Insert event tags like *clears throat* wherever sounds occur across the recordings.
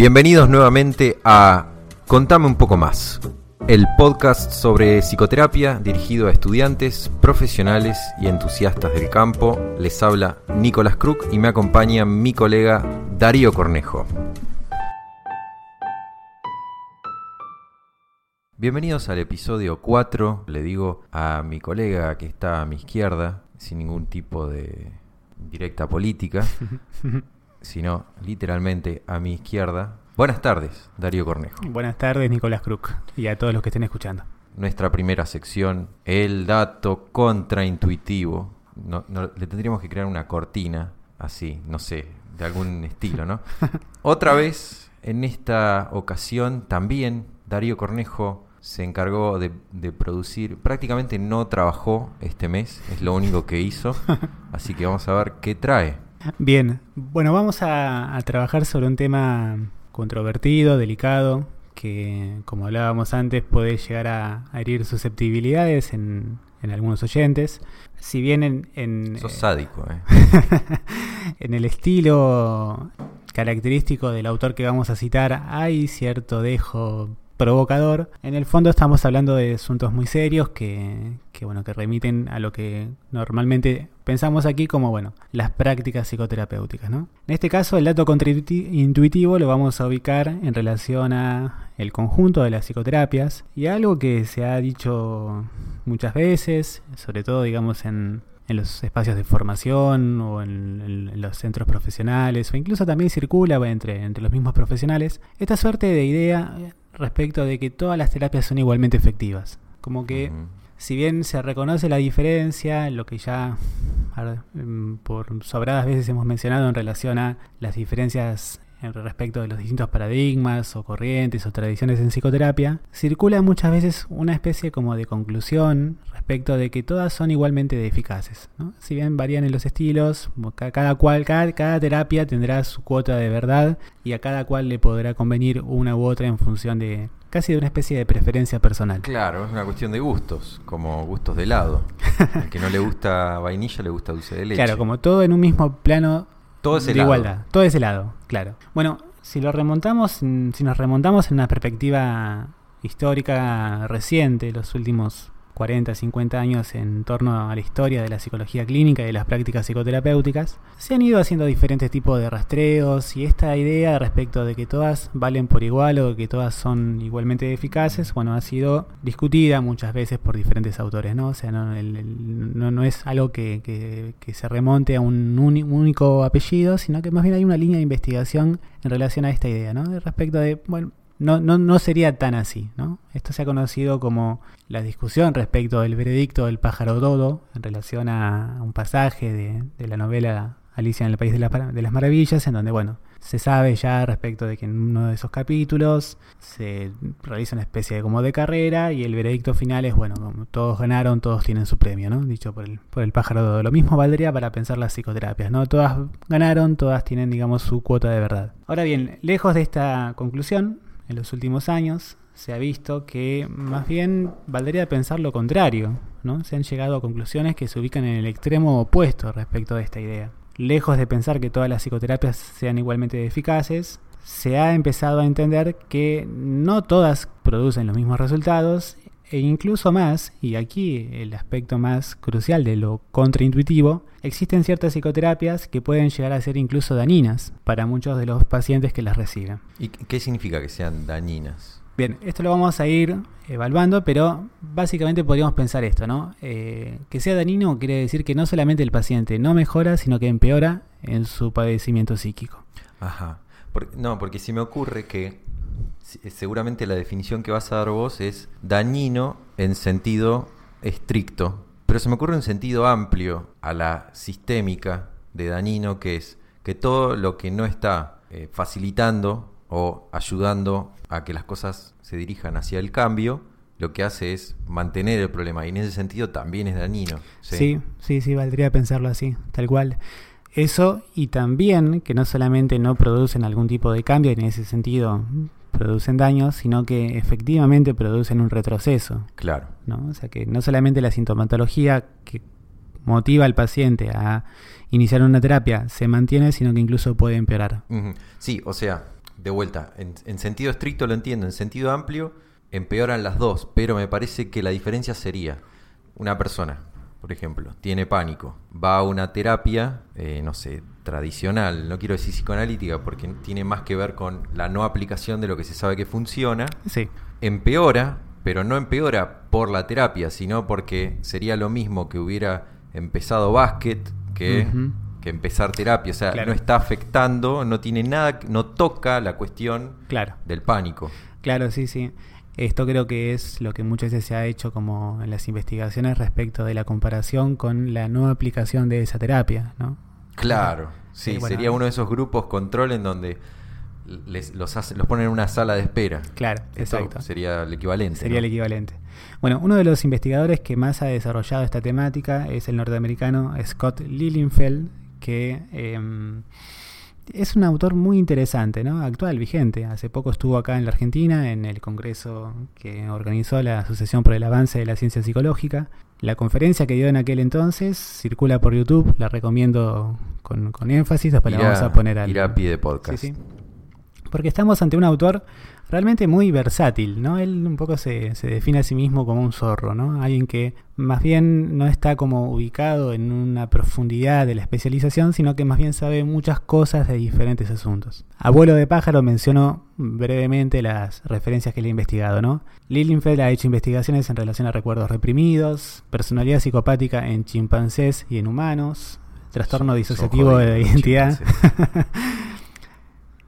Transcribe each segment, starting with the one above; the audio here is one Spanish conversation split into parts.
Bienvenidos nuevamente a Contame un poco más, el podcast sobre psicoterapia dirigido a estudiantes, profesionales y entusiastas del campo. Les habla Nicolás Kruk y me acompaña mi colega Darío Cornejo. Bienvenidos al episodio 4. Le digo a mi colega que está a mi izquierda, sin ningún tipo de directa política, *laughs* sino literalmente a mi izquierda. Buenas tardes, Darío Cornejo. Buenas tardes, Nicolás Kruk, y a todos los que estén escuchando. Nuestra primera sección, el dato contraintuitivo. No, no, le tendríamos que crear una cortina, así, no sé, de algún *laughs* estilo, ¿no? Otra vez, en esta ocasión, también Darío Cornejo se encargó de, de, producir, prácticamente no trabajó este mes, es lo único que hizo, *laughs* así que vamos a ver qué trae. Bien, bueno, vamos a, a trabajar sobre un tema controvertido, delicado, que como hablábamos antes puede llegar a, a herir susceptibilidades en, en, algunos oyentes. Si bien en... en Sos sádico, ¿eh? *laughs* en el estilo característico del autor que vamos a citar hay cierto dejo provocador. En el fondo estamos hablando de asuntos muy serios que, que, bueno, que remiten a lo que normalmente pensamos aquí como bueno, las prácticas psicoterapéuticas. ¿no? En este caso el dato contraintuitivo lo vamos a ubicar en relación a el conjunto de las psicoterapias y algo que se ha dicho muchas veces, sobre todo digamos en, en los espacios de formación o en, los centros profesionales o incluso también circula entre, entre los mismos profesionales esta suerte de idea respecto de que todas las terapias son igualmente efectivas. Como que uh -huh. si bien se reconoce la diferencia, lo que ya por sobradas veces hemos mencionado en relación a las diferencias en respecto de los distintos paradigmas o corrientes o tradiciones en psicoterapia, circula muchas veces una especie como de conclusión respecto de que todas son igualmente eficaces. ¿no? Si bien varían en los estilos, cada cual, cada, cada, terapia tendrá su cuota de verdad y a cada cual le podrá convenir una u otra en función de casi de una especie de preferencia personal. Claro, es una cuestión de gustos, como gustos de helado. *laughs* El que no le gusta vainilla le gusta dulce de leche. Claro, como todo en un mismo plano todo es de helado. igualdad. Todo es helado, claro. Bueno, si lo remontamos, si nos remontamos en una perspectiva histórica reciente, los últimos 40, 50 años en torno a la historia de la psicología clínica y de las prácticas psicoterapéuticas, se han ido haciendo diferentes tipos de rastreos y esta idea respecto de que todas valen por igual o que todas son igualmente eficaces, bueno, ha sido discutida muchas veces por diferentes autores, ¿no? O sea, no, es algo que, que, que, se remonte a un único apellido, sino que más bien hay una línea de investigación en relación a esta idea, ¿no? Respecto de, bueno, no, no, no sería tan así. ¿no? Esto se ha conocido como la discusión respecto del veredicto del pájaro dodo en relación a un pasaje de, de la novela Alicia en el País de, la, de, las Maravillas, en donde, bueno, se sabe ya respecto de que en uno de esos capítulos se realiza una especie de como de carrera y el veredicto final es, bueno, como todos ganaron, todos tienen su premio, ¿no? Dicho por el, por el pájaro dodo. Lo mismo valdría para pensar las psicoterapias, ¿no? Todas ganaron, todas tienen, digamos, su cuota de verdad. Ahora bien, lejos de esta conclusión, en los últimos años se ha visto que más bien valdría pensar lo contrario, ¿no? Se han llegado a conclusiones que se ubican en el extremo opuesto respecto de esta idea. Lejos de pensar que todas las psicoterapias sean igualmente eficaces, se ha empezado a entender que no todas producen los mismos resultados e incluso más, y aquí el aspecto más crucial de lo contraintuitivo, existen ciertas psicoterapias que pueden llegar a ser incluso dañinas para muchos de los pacientes que las reciben. ¿Y qué significa que sean dañinas? Bien, esto lo vamos a ir evaluando, pero básicamente podríamos pensar esto, ¿no? Eh, que sea dañino quiere decir que no solamente el paciente no mejora, sino que empeora en su padecimiento psíquico. Ajá. Por, no, porque si me ocurre que seguramente la definición que vas a dar vos es dañino en sentido estricto, pero se me ocurre un sentido amplio a la sistémica de dañino que es que todo lo que no está eh, facilitando o ayudando a que las cosas se dirijan hacia el cambio, lo que hace es mantener el problema y en ese sentido también es dañino. Sí, sí, sí, sí valdría pensarlo así, tal cual. Eso y también que no solamente no producen algún tipo de cambio, en ese sentido producen daños, sino que efectivamente producen un retroceso. Claro. ¿no? O sea que no solamente la sintomatología que motiva al paciente a iniciar una terapia se mantiene, sino que incluso puede empeorar. Uh -huh. Sí, o sea, de vuelta, en, en sentido estricto lo entiendo, en sentido amplio empeoran las dos, pero me parece que la diferencia sería una persona, por ejemplo, tiene pánico, va a una terapia, eh, no sé, tradicional, no quiero decir psicoanalítica, porque tiene más que ver con la no aplicación de lo que se sabe que funciona, Sí, empeora, pero no empeora por la terapia, sino porque sería lo mismo que hubiera empezado básquet que, que empezar terapia, o sea, Claro. no está afectando, no tiene nada, no toca la cuestión claro. del pánico. Claro, sí, sí. Esto creo que es lo que muchas veces se ha hecho como en las investigaciones respecto de la comparación con la no aplicación de esa terapia, ¿no? Claro, sí, bueno, sería uno de esos grupos control en donde les, los, hace- los ponen en una sala de espera. Claro, Esto exacto. sería el equivalente. Sería ¿no? el equivalente. Bueno, uno de los investigadores que más ha desarrollado esta temática es el norteamericano Scott Lilienfeld, que em, es un autor muy interesante, ¿no? Actual, vigente. Hace poco estuvo acá en la Argentina en el congreso que organizó la Asociación por el Avance de la Ciencia Psicológica. La conferencia que dio en aquel entonces circula por YouTube, la recomiendo con, con énfasis, después la Irá- vamos a poner al, irá a pie de podcast. Sí, sí. Porque estamos ante un autor realmente muy versátil, ¿no? Él un poco se, se define a sí mismo como un zorro, ¿no? Alguien que más bien no está como ubicado en una profundidad de la especialización, sino que más bien sabe muchas cosas de diferentes asuntos. Abuelo de pájaro mencionó brevemente las referencias que le he investigado, ¿no? Lilienfeld ha hecho investigaciones en relación a recuerdos reprimidos, personalidad psicopática en chimpancés y en humanos, trastorno disociativo de identidad. *laughs*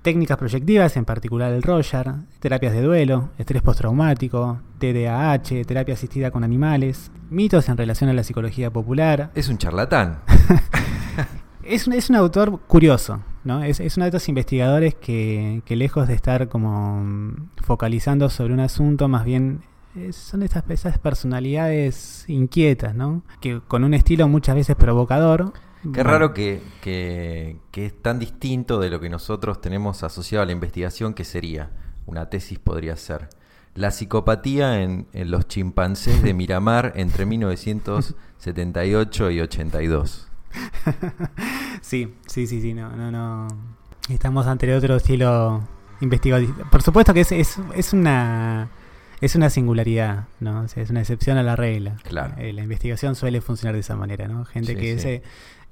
Técnicas proyectivas, en particular el Roger, terapias de duelo, estrés postraumático, TDAH, terapia asistida con animales, mitos en relación a la psicología popular. Es un charlatán. *laughs* Es un, es un autor curioso, ¿no? Es, es uno de estos investigadores que, que lejos de estar como mm, focalizando sobre un asunto, más bien eh, son estas esas personalidades inquietas, ¿no? Que con un estilo muchas veces provocador. Qué raro que, que- que es tan distinto de lo que nosotros tenemos asociado a la investigación, que sería, una tesis podría ser, la psicopatía en, en los chimpancés de Miramar entre 1978 y 82. *laughs* Sí, sí, sí, sí, no, no, no. Estamos ante otro estilo investigativo. Por supuesto que es, es, es una es una singularidad, ¿no? O sea, es una excepción a la regla. Claro. Eh, la investigación suele funcionar de esa manera, ¿no? Gente Sí, que sí. se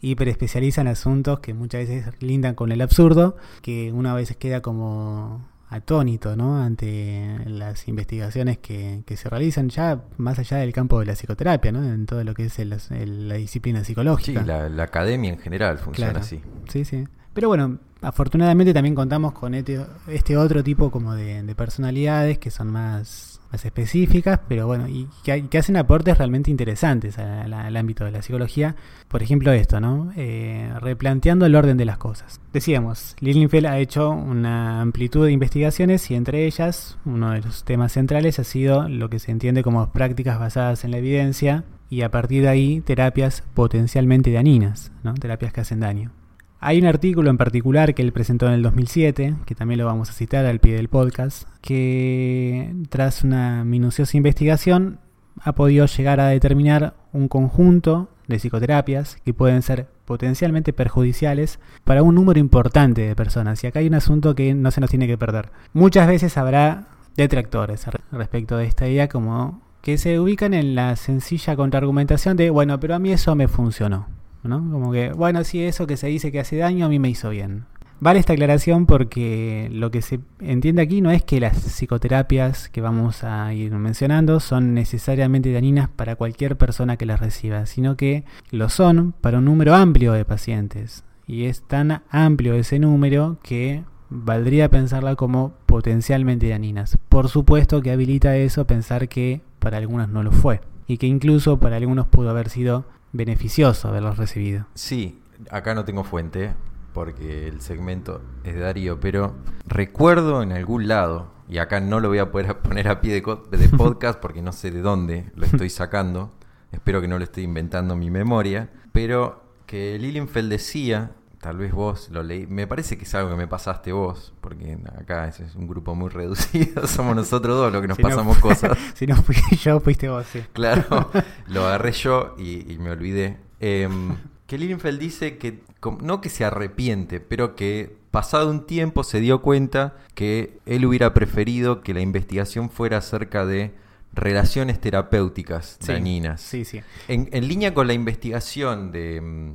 hiperespecializa en asuntos que muchas veces lindan con el absurdo, que uno a veces queda como atónito, ¿no? Ante las investigaciones que, que se realizan ya más allá del campo de la psicoterapia, ¿no? En todo lo que es el- el- la disciplina Sí, psicológica. la, la academia en general funciona Claro. así. Sí, sí. Pero bueno, afortunadamente también contamos con este, este otro tipo como de, de personalidades que son más, más específicas, pero bueno, y que, hacen aportes realmente interesantes al ámbito de la psicología. Por ejemplo, esto, ¿no? Eh, replanteando el orden de las cosas. Decíamos, Lilienfeld ha hecho una amplitud de investigaciones y entre ellas, uno de los temas centrales ha sido lo que se entiende como prácticas basadas en la evidencia y a partir de ahí terapias potencialmente dañinas, ¿no? Terapias que hacen daño. Hay un artículo en particular que él presentó en el 2007, que también lo vamos a citar al pie del podcast, que tras una minuciosa investigación ha podido llegar a determinar un conjunto de psicoterapias que pueden ser potencialmente perjudiciales para un número importante de personas. Y acá hay un asunto que no se nos tiene que perder. Muchas veces habrá detractores respecto de esta idea como que se ubican en la sencilla contraargumentación de, bueno, pero a mí eso me funcionó. ¿No? Como que, bueno, sí, eso que se dice que hace daño a mí me hizo bien. Vale esta aclaración porque lo que se entiende aquí no es que las psicoterapias que vamos a ir mencionando son necesariamente dañinas para cualquier persona que las reciba, sino que lo son para un número amplio de pacientes. Y es tan amplio ese número que valdría pensarla como potencialmente dañinas. Por supuesto que habilita eso pensar que para algunos no lo fue y que incluso para algunos pudo haber sido beneficioso haberlos recibido. Sí, acá no tengo fuente porque el segmento es de Darío, pero recuerdo en algún lado, y acá no lo voy a poder *laughs* poner a pie de, *laughs* podcast porque no sé de dónde lo estoy sacando, espero que no lo esté inventando en mi memoria, pero que Lilienfeld decía, tal vez vos lo leí, me parece que es algo que me pasaste vos, porque acá ese es un grupo muy *laughs* reducido, somos nosotros dos los que nos Si pasamos cosas. *laughs* si no fui *laughs* yo, fuiste vos, sí. Claro, lo agarré yo y, y me olvidé. Em, Que Lilienfeld dice que, no que se arrepiente, pero que pasado un tiempo se dio cuenta que él hubiera preferido que la investigación fuera acerca de relaciones terapéuticas Sí, dañinas. Sí, sí. En, en línea con la investigación de, mm,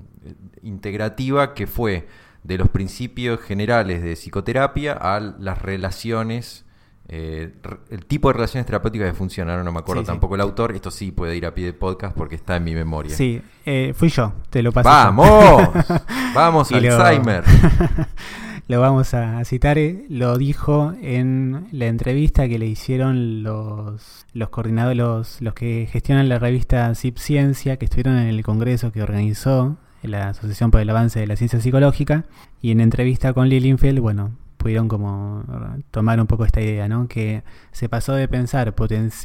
integrativa que fue de los principios generales de psicoterapia a las relaciones, eh, el tipo de relaciones terapéuticas que funcionaron, no me acuerdo Sí, sí. tampoco el autor, esto sí puede ir a pie de podcast porque está en mi memoria. Sí, eh, fui yo, te lo pasé. ¡Vamos! *laughs* ¡Vamos, lo- Alzheimer! *laughs* lo vamos a citar, eh, lo dijo en la entrevista que le hicieron los, los coordinadores, los, que gestionan la revista CIP Ciencia, que estuvieron en el congreso que organizó la Asociación por el Avance de la Ciencia Psicológica, y en entrevista con Lilienfeld, bueno, pudieron como tomar un poco esta idea, ¿no? Que se pasó de pensar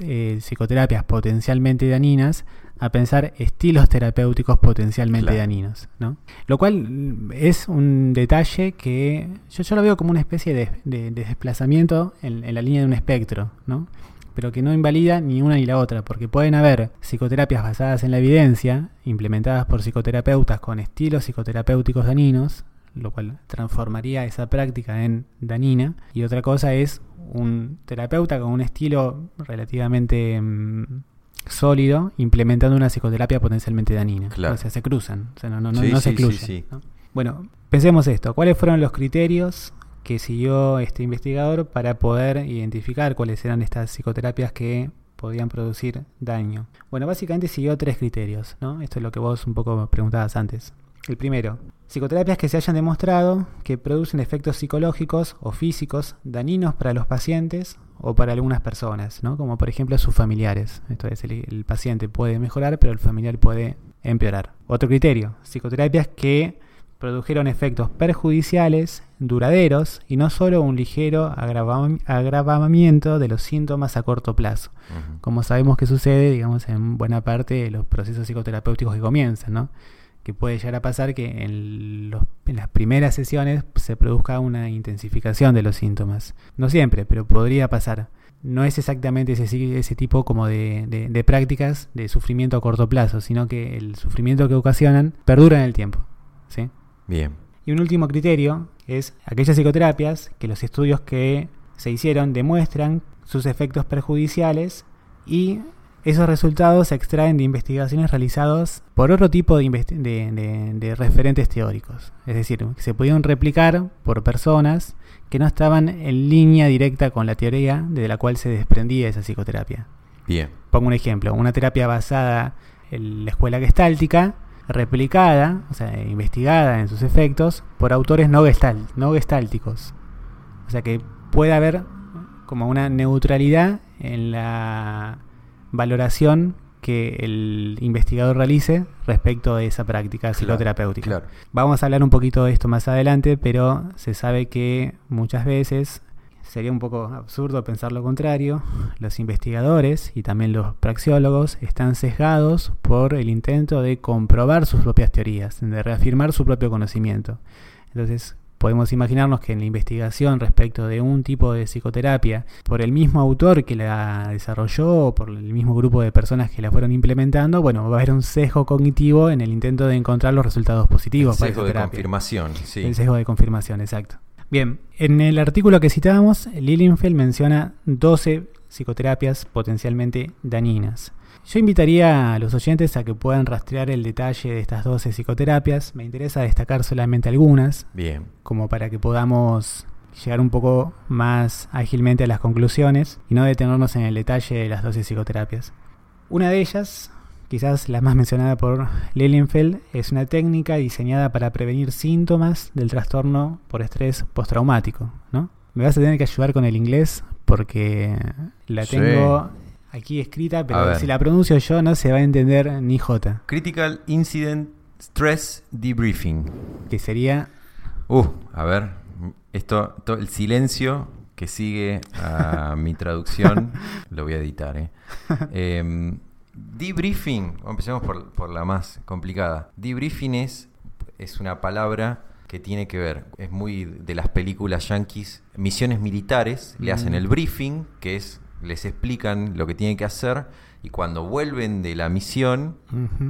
eh, psicoterapias potencialmente dañinas a pensar estilos terapéuticos potencialmente Claro. dañinos, ¿no? Lo cual mm, es un detalle que yo, yo lo veo como una especie de, de- de desplazamiento en, en la línea de un espectro, ¿no? Pero que no invalida ni una ni la otra, porque pueden haber psicoterapias basadas en la evidencia, implementadas por psicoterapeutas con estilos psicoterapéuticos dañinos, lo cual transformaría esa práctica en dañina, y otra cosa es un terapeuta con un estilo relativamente mm, sólido implementando una psicoterapia potencialmente dañina. Claro. O sea, se cruzan, o sea, no, no, Sí, no se sí, sí, excluyen. sí. ¿no? Bueno, pensemos esto. ¿Cuáles fueron los criterios que siguió este investigador para poder identificar cuáles eran estas psicoterapias que podían producir daño? Bueno, básicamente siguió tres criterios, ¿no? Esto es lo que vos un poco preguntabas antes. El primero, psicoterapias que se hayan demostrado que producen efectos psicológicos o físicos dañinos para los pacientes o para algunas personas, ¿no? Como por ejemplo sus familiares. Esto es, el, el paciente puede mejorar, pero el familiar puede empeorar. Otro criterio, psicoterapias que produjeron efectos perjudiciales, duraderos y no solo un ligero agrava- agravamiento de los síntomas a corto plazo como sabemos que sucede, digamos, en buena parte de los procesos psicoterapéuticos que comienzan, ¿no? Que puede llegar a pasar que en, los- en las primeras sesiones se produzca una intensificación de los síntomas. No siempre, pero podría pasar. No es exactamente ese, tipo como de, de- de prácticas de sufrimiento a corto plazo, sino que el sufrimiento que ocasionan perdura en el tiempo. ¿sí? Bien. Y un último criterio es aquellas psicoterapias que los estudios que se hicieron demuestran sus efectos perjudiciales y esos resultados se extraen de investigaciones realizadas por otro tipo de, de- de- de referentes teóricos. Es decir, que se pudieron replicar por personas que no estaban en línea directa con la teoría de la cual se desprendía esa psicoterapia. Bien. Pongo un ejemplo, una terapia basada en la escuela gestáltica, replicada, o sea, investigada en sus efectos por autores no, gestal, no gestálticos. O sea que puede haber como una neutralidad en la valoración que el investigador realice respecto de esa práctica psicoterapéutica. Claro. Vamos a hablar un poquito de esto más adelante, pero se sabe que muchas veces sería un poco absurdo pensar lo contrario. Los investigadores y también los praxiólogos están sesgados por el intento de comprobar sus propias teorías, de reafirmar su propio conocimiento. Entonces, podemos imaginarnos que en la investigación respecto de un tipo de psicoterapia, por el mismo autor que la desarrolló o por el mismo grupo de personas que la fueron implementando, bueno, va a haber un sesgo cognitivo en el intento de encontrar los resultados positivos para Sesgo esa de confirmación. Sí. El sesgo de confirmación, exacto. Bien, en el artículo que citábamos, Lilienfeld menciona 12 psicoterapias potencialmente dañinas. Yo invitaría a los oyentes a que puedan rastrear el detalle de estas 12 psicoterapias. Me interesa destacar solamente algunas, Bien. como para que podamos llegar un poco más ágilmente a las conclusiones y no detenernos en el detalle de las 12 psicoterapias. Una de ellas, quizás la más mencionada por Lilienfeld, es una técnica diseñada para prevenir síntomas del trastorno por estrés postraumático, ¿no? Me vas a tener que ayudar con el inglés porque la Sí. Aquí escrita, pero si la pronuncio yo no se va a entender ni J, Critical Incident Stress Debriefing. que sería Uh, a ver. Esto, to- el silencio que sigue a *laughs* mi traducción, lo voy a editar, ¿eh? *laughs* Em, debriefing, empecemos por, por la más complicada. Debriefing es, es una palabra que tiene que ver, es muy de las películas yankees, misiones militares, le hacen Mm. el briefing, que es, les explican lo que tienen que hacer, y cuando vuelven de la misión,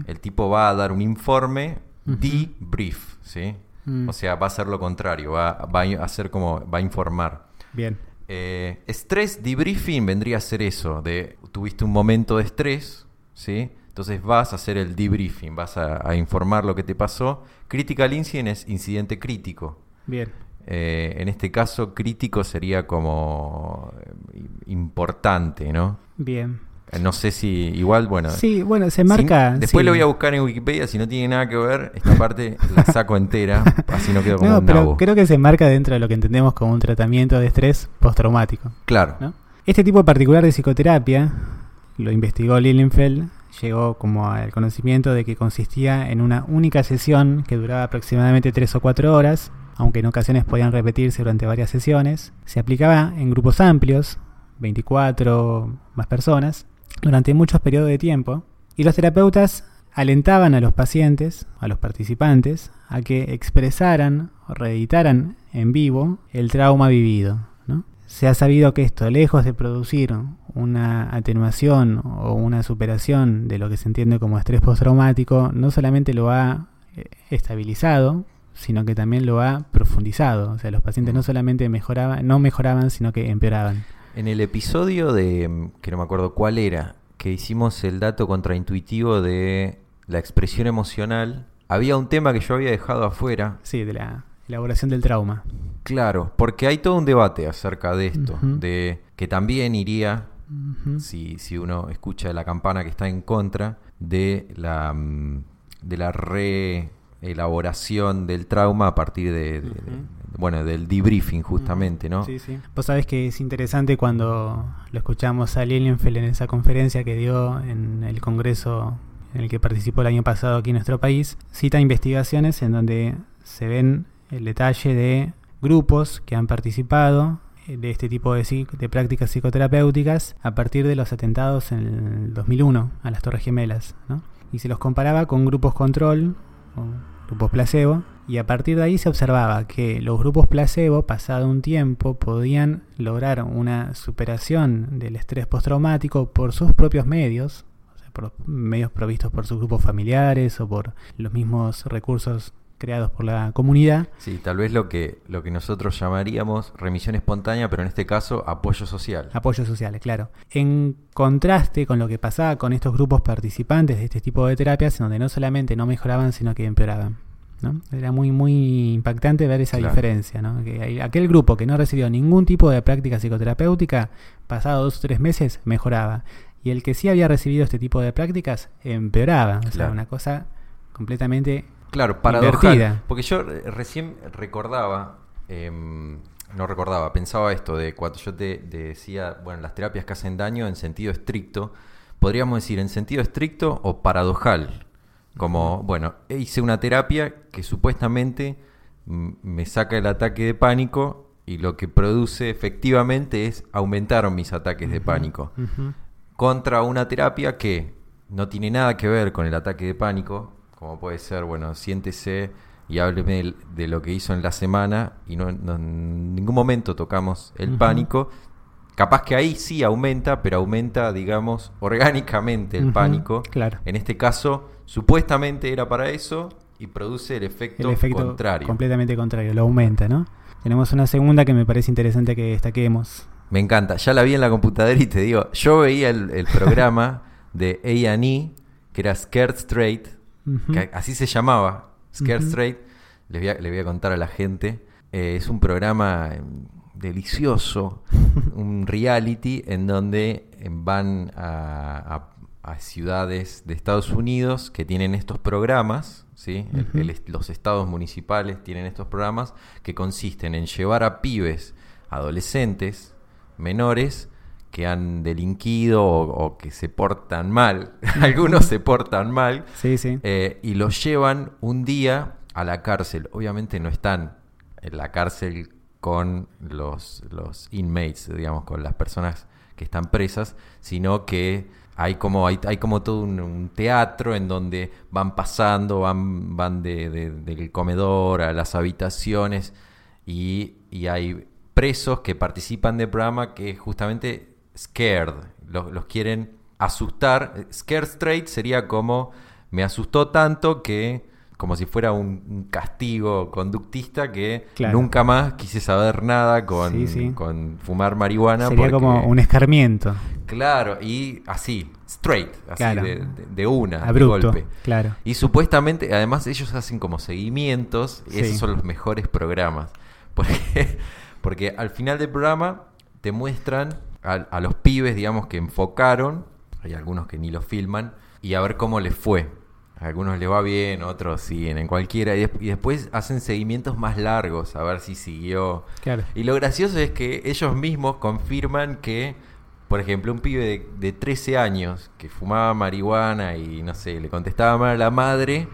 el tipo va a dar un informe Ujú. debrief, ¿sí? Mm. O sea, va a ser lo contrario, va, va a hacer como, va a informar. Bien. Eh, estrés debriefing vendría a ser eso, de tuviste un momento de estrés, ¿sí? Entonces vas a hacer el debriefing, vas a, a informar lo que te pasó. Critical incident es incidente crítico. Bien. Eh, en este caso, crítico sería como eh, importante, ¿no? Bien. Eh, No sé si igual, bueno. Sí, bueno, se marca. después sí. lo voy a buscar en Wikipedia, si no tiene nada que ver, esta parte la saco entera, *laughs* así no quedo como No, un pero nabo. creo que se marca dentro de lo que entendemos como un tratamiento de estrés postraumático. Claro. ¿no? Este tipo particular de psicoterapia lo investigó Lilienfeld, llegó como al conocimiento de que consistía en una única sesión que duraba aproximadamente 3 o 4 horas, aunque en ocasiones podían repetirse durante varias sesiones. Se aplicaba en grupos amplios, 24 más personas, durante muchos periodos de tiempo, y los terapeutas alentaban a los pacientes, a los participantes, a que expresaran o reeditaran en vivo el trauma vivido. ¿no? Se ha sabido que esto, lejos de producir una atenuación o una superación de lo que se entiende como estrés postraumático, no solamente lo ha eh, estabilizado, sino que también lo ha profundizado. O sea, los pacientes no solamente mejoraban, no mejoraban, sino que empeoraban. En el episodio de, mm, que no me acuerdo cuál era, que hicimos el dato contraintuitivo de la expresión emocional, había un tema que yo había dejado afuera. Sí, de la elaboración del trauma. Claro, porque hay todo un debate acerca de esto, de que también iría, si, si uno escucha la campana que está en contra, de la, mm, de la reelaboración del trauma a partir de, de- de- Ujú. bueno, del debriefing justamente, ¿no? Sí, sí. Vos sabés que es interesante cuando lo escuchamos a Lilienfeld en esa conferencia que dio en el congreso en el que participó el año pasado aquí en nuestro país, cita investigaciones en donde se ven el detalle de grupos que han participado de este tipo de, prácticas psicoterapéuticas a partir de los atentados en el 2001 a las Torres Gemelas, ¿no? Y se los comparaba con grupos control o grupos placebo y a partir de ahí se observaba que los grupos placebo, pasado un tiempo, podían lograr una superación del estrés postraumático por sus propios medios, por medios provistos por sus grupos familiares o por los mismos recursos creados por la comunidad. Sí, tal vez lo que, lo que nosotros llamaríamos remisión espontánea, pero en este caso apoyo social. Apoyos sociales, claro. En contraste con lo que pasaba con estos grupos participantes de este tipo de terapias, en donde no solamente no mejoraban, sino que empeoraban. ¿no? Era muy, muy impactante ver esa Claro. diferencia. ¿no? Que aquel grupo que no recibió ningún tipo de práctica psicoterapéutica, pasado dos o tres meses, mejoraba. Y el que sí había recibido este tipo de prácticas, empeoraba. O sea, Claro. una cosa completamente Claro, paradojal. Porque yo eh, recién recordaba, em, no recordaba, pensaba esto de cuando yo te, te decía, bueno, las terapias que hacen daño en sentido estricto, podríamos decir en sentido estricto o paradojal. Como, bueno, hice una terapia que supuestamente me saca el ataque de pánico y lo que produce efectivamente es aumentaron mis ataques de pánico contra una terapia que no tiene nada que ver con el ataque de pánico, como puede ser, bueno, siéntese y hábleme de, lo que hizo en la semana y no, no- en ningún momento tocamos el pánico. Capaz que ahí sí aumenta, pero aumenta, digamos, *laughs* orgánicamente el pánico. claro. En este caso, supuestamente era para eso y produce el efecto, el efecto contrario. completamente contrario, lo aumenta, ¿no? Tenemos una segunda que me parece interesante que destaquemos. Me encanta. Ya la vi en la computadora y te digo, yo veía el, el programa de A&E, que era Scared Straight, Que así se llamaba, Scared Ujú. Straight. Les voy, a, les voy a contar a la gente. Eh, es un programa eh, delicioso, *laughs* un reality en donde eh, van a, a- a ciudades de Estados Unidos que tienen estos programas, los estados municipales tienen estos programas que consisten en llevar a pibes, adolescentes, menores, que han delinquido o, o que se portan mal, *laughs* algunos se portan mal, Sí, sí. eh, y los llevan un día a la cárcel. Obviamente no están en la cárcel con los, los inmates, digamos, con las personas que están presas, sino que hay como, hay, hay como todo un, un teatro en donde van pasando, van, van de- de- del comedor a las habitaciones y, y hay presos que participan del programa que justamente scared, los, los quieren asustar. Scared straight sería como me asustó tanto que como si fuera un, castigo conductista que Claro. nunca más quise saber nada con, Sí, sí. con fumar marihuana. Sería porque- como un escarmiento. Claro, y así, straight, así Claro. de, de- de una, de Abrupto. golpe. Claro. Y supuestamente, además ellos hacen como seguimientos, y Sí. esos son los mejores programas. *laughs* Porque, porque al final del programa te muestran a, a los pibes, digamos, que enfocaron, hay algunos que ni lo filman, y a ver cómo les fue. A algunos les va bien, otros siguen en cualquiera, y, des- y después hacen seguimientos más largos, a ver si siguió. Claro. Y lo gracioso es que ellos mismos confirman que, por ejemplo, un pibe de, de 13 años que fumaba marihuana y, no sé, le contestaba mal a la madre,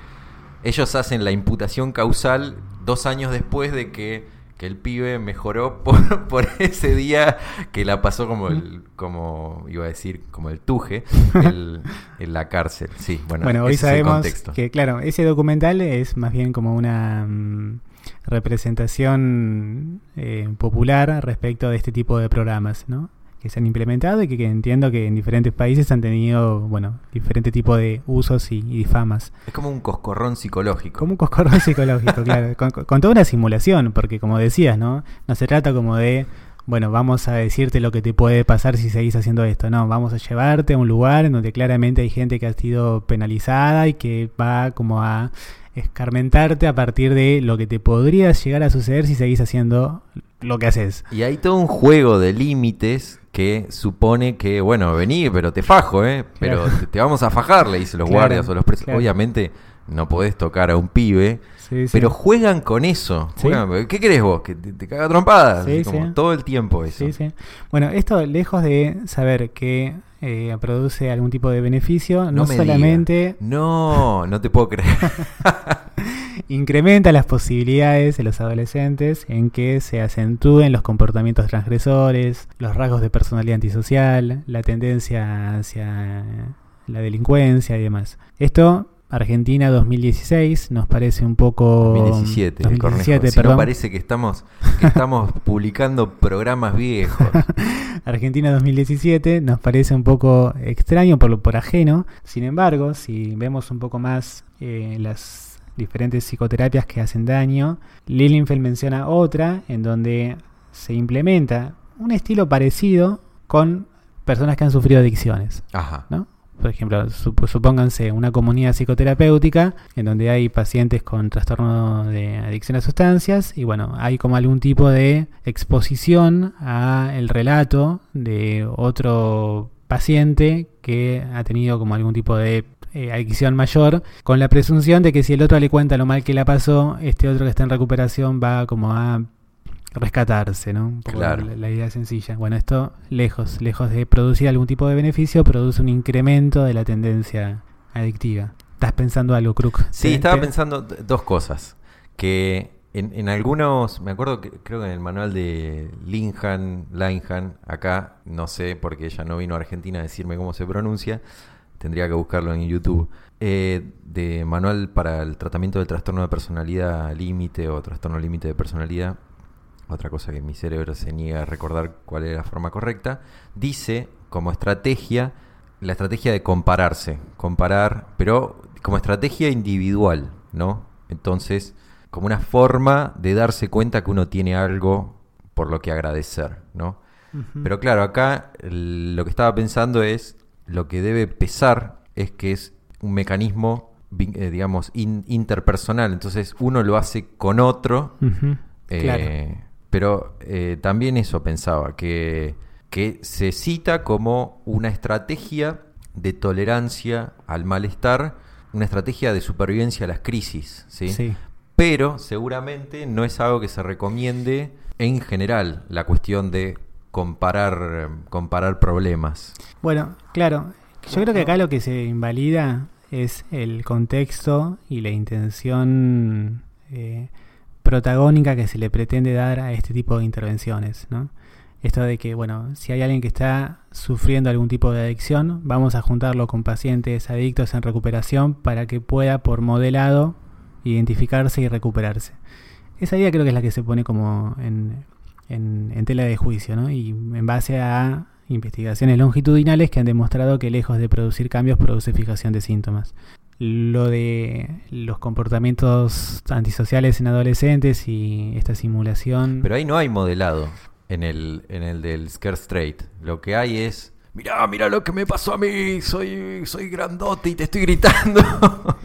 ellos hacen la imputación causal dos años después de que, que el pibe mejoró *laughs* por, por ese día que la pasó como el, como iba a decir, como el tuje *laughs* el- en la cárcel. Sí, bueno, Bueno, hoy sabemos contexto. que, claro, ese documental es más bien como una mm, representación eh, popular respecto de este tipo de programas, ¿no? Que se han implementado y que, que entiendo que en diferentes países han tenido, bueno, diferente tipo de usos y, y difamas. Es como un coscorrón psicológico. Como un coscorrón psicológico, *laughs* claro. Con, con toda una simulación, porque como decías, ¿no? No se trata como de, bueno, vamos a decirte lo que te puede pasar si seguís haciendo esto. No, vamos a llevarte a un lugar en donde claramente hay gente que ha sido penalizada y que va como a escarmentarte a partir de lo que te podría llegar a suceder si seguís haciendo lo que haces. Y hay todo un juego de límites que supone que, bueno, vení, pero te fajo, ¿eh? Pero Claro. te, te vamos a fajar, le dicen los Claro, guardias o los presos. claro. Obviamente no podés tocar a un pibe, Sí, pero juegan con eso. Juegan- ¿Qué querés vos? Que te, te caga trompadas. Como todo el tiempo eso. Sí, sí. Bueno, esto lejos de saber que eh, produce algún tipo de beneficio, no, No me solamente. No, no te puedo creer. *laughs* incrementa las posibilidades de los adolescentes en que se acentúen los comportamientos transgresores, los rasgos de personalidad antisocial, la tendencia hacia la delincuencia y demás. Esto, Argentina 2016, nos parece un poco... 2017, 2017, Cornejo. Si no parece que estamos, que estamos *laughs* publicando programas viejos. *laughs* Argentina 2017 nos parece un poco extraño por, lo- por ajeno. Sin embargo, si vemos un poco más eh, las diferentes psicoterapias que hacen daño, Lilienfeld menciona otra en donde se implementa un estilo parecido con personas que han sufrido adicciones. Ajá. ¿no? Por ejemplo, sup- supónganse una comunidad psicoterapéutica en donde hay pacientes con trastorno de adicción a sustancias y bueno, hay como algún tipo de exposición a el relato de otro paciente que ha tenido como algún tipo de eh, adicción mayor con la presunción de que si el otro le cuenta lo mal que la pasó, este otro que está en recuperación va como a rescatarse, ¿no? Un poco Claro. la, la idea sencilla. Bueno, esto lejos, lejos de producir algún tipo de beneficio, produce un incremento de la tendencia adictiva. ¿Estás pensando algo, Crook? Sí, estaba pensando dos cosas. Que en, en algunos, me acuerdo que creo que en el manual de Linhan, Linehan, acá, no sé, porque ella no vino a Argentina a decirme cómo se pronuncia, tendría que buscarlo en YouTube, eh, de manual para el tratamiento del trastorno de personalidad límite o trastorno límite de personalidad, otra cosa que mi cerebro se niega a recordar cuál es la forma correcta, dice como estrategia la estrategia de compararse, comparar, pero como estrategia individual, ¿no? Entonces, como una forma de darse cuenta que uno tiene algo por lo que agradecer, ¿no? Pero claro, acá lo que estaba pensando es, lo que debe pesar es que es un mecanismo, eh, digamos, in- interpersonal, entonces uno lo hace con otro eh, claro. Pero eh, también eso pensaba, que, que se cita como una estrategia de tolerancia al malestar, una estrategia de supervivencia a las crisis, ¿sí? Sí. Pero seguramente no es algo que se recomiende en general, la cuestión de comparar, comparar problemas. Bueno, claro. Yo creo que acá lo que se invalida es el contexto y la intención eh, protagónica que se le pretende dar a este tipo de intervenciones, ¿no? Esto de que, bueno, si hay alguien que está sufriendo algún tipo de adicción, vamos a juntarlo con pacientes adictos en recuperación para que pueda, por modelado, identificarse y recuperarse. Esa idea creo que es la que se pone como en, en- tela de juicio, ¿no? Y en base a investigaciones longitudinales que han demostrado que lejos de producir cambios, produce fijación de síntomas. Lo de los comportamientos antisociales en adolescentes y esta simulación. Pero ahí no hay modelado en el, en el del Scare Straight. Lo que hay es, mirá, mirá lo que me pasó a mí, soy, soy grandote y te estoy gritando. *laughs*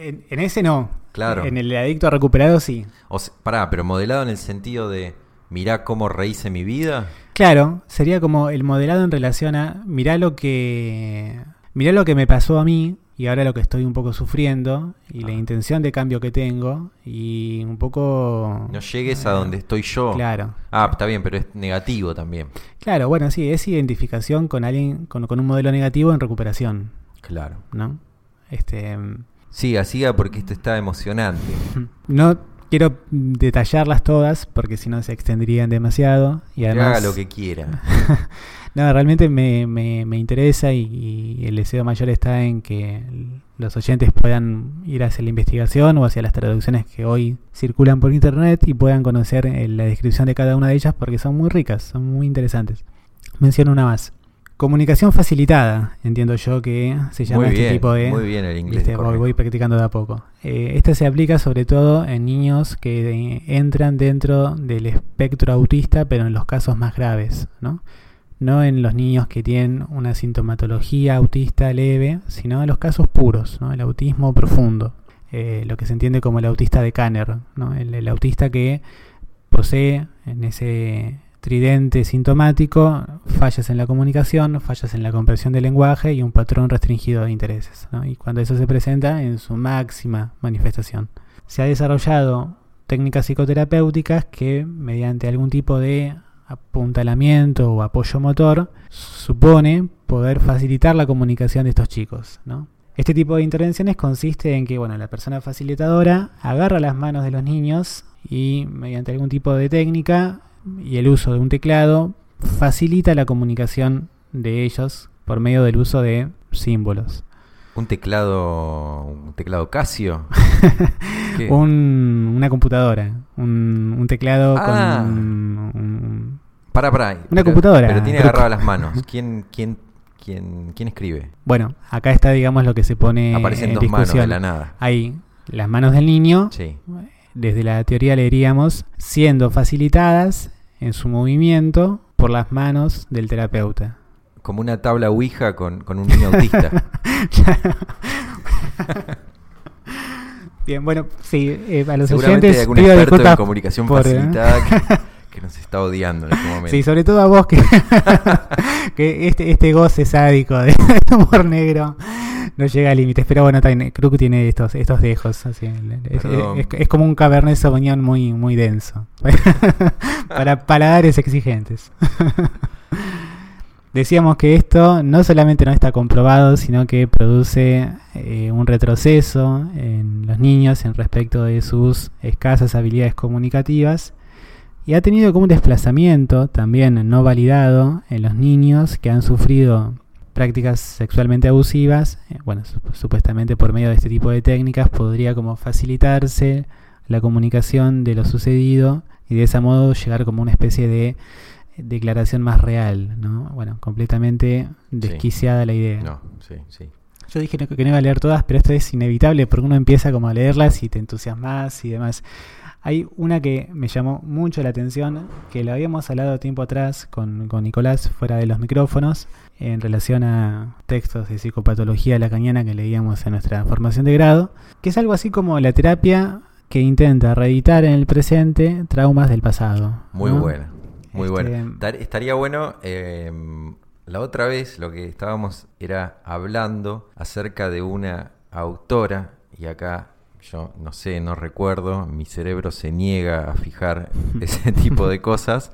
En, en ese no. Claro. En el adicto a recuperado sí. o pará, pero modelado en el sentido de, mirá cómo rehice mi vida. Claro, sería como el modelado en relación a mirá lo que mirá lo que me pasó a mí y ahora lo que estoy un poco sufriendo y la Ah. intención de cambio que tengo y un poco No llegues a donde estoy yo. Claro. Ah, está bien, pero es negativo también. Claro, bueno, sí, es identificación con alguien con, con un modelo negativo en recuperación, Claro. ¿no? Este Siga, siga porque esto está emocionante. *laughs* no quiero detallarlas todas porque si no se extenderían demasiado y Que además haga lo que quiera. *laughs* No, realmente me, me, me interesa y, y el deseo mayor está en que los oyentes puedan ir hacia la investigación o hacia las traducciones que hoy circulan por internet y puedan conocer eh, la descripción de cada una de ellas porque son muy ricas, son muy interesantes. Menciono una más. Comunicación facilitada, entiendo yo que se llama Muy este bien, tipo de... muy bien el inglés. Voy, practicando de a poco. Eh, esta se aplica sobre todo en niños que entran dentro del espectro autista, pero en los casos más graves, ¿no? No en los niños que tienen una sintomatología autista leve, sino en los casos puros, ¿no? El autismo profundo, eh, lo que se entiende como el autista de Kanner, ¿no? El, el autista que posee en ese tridente sintomático fallas en la comunicación, fallas en la comprensión del lenguaje y un patrón restringido de intereses. Y cuando eso se presenta en su máxima manifestación. Se ha desarrollado técnicas psicoterapéuticas que mediante algún tipo de apuntalamiento o apoyo motor supone poder facilitar la comunicación de estos chicos. Este tipo de intervenciones consiste en que bueno, la persona facilitadora agarra las manos de los niños y mediante algún tipo de técnica y el uso de un teclado facilita la comunicación de ellos por medio del uso de símbolos. Un teclado. Un teclado Casio. *laughs* Un- una computadora, un, un teclado Ah. con un- Pará, pará. Una pero- computadora, Pero tiene agarradas las manos. *laughs* ¿Quién, quién, quién, quién escribe? bueno, acá está digamos lo que se pone Aparecen en dos manos de discusión. la nada. Hay las manos del niño, Sí. Desde la teoría leeríamos, siendo facilitadas en su movimiento por las manos del terapeuta. Como una tabla Ouija con, con un niño autista. *laughs* Bien, bueno, sí, eh, a los Seguramente hay oyentes algún pido experto en comunicación por, eh, facilitada *laughs* que, que nos está odiando en este momento. Sí, sobre todo a vos que, *laughs* que este, este goce sádico de humor negro no llega a límites. Pero bueno, también creo que tiene estos, estos dejos. Así, es, Perdón. es- es como un Cabernet Sauvignon muy, muy denso. *laughs* Para *laughs* paladares exigentes. *laughs* Decíamos que esto no solamente no está comprobado, sino que produce eh, un retroceso en los niños en respecto de sus escasas habilidades comunicativas y ha tenido como un desplazamiento también no validado en los niños que han sufrido prácticas sexualmente abusivas. Eh, Bueno, sup- supuestamente por medio de este tipo de técnicas podría como facilitarse la comunicación de lo sucedido y de ese modo llegar como una especie de declaración más real, ¿no? Bueno, completamente desquiciada la idea. No, sí, sí. Yo dije que no iba a leer todas, pero esto es inevitable porque uno empieza como a leerlas y te entusiasmas y demás. Hay una que me llamó mucho la atención, que lo habíamos hablado tiempo atrás con, con Nicolás fuera de los micrófonos, en relación a textos de psicopatología lacaniana que leíamos en nuestra formación de grado, que es algo así como la terapia que intenta reeditar en el presente traumas del pasado. Muy ¿no? buena. Muy Este, bueno. Tar- Estaría bueno. eh, la otra vez lo que estábamos era hablando acerca de una autora, y acá yo no sé, no recuerdo, mi cerebro se niega a fijar *laughs* ese tipo de cosas,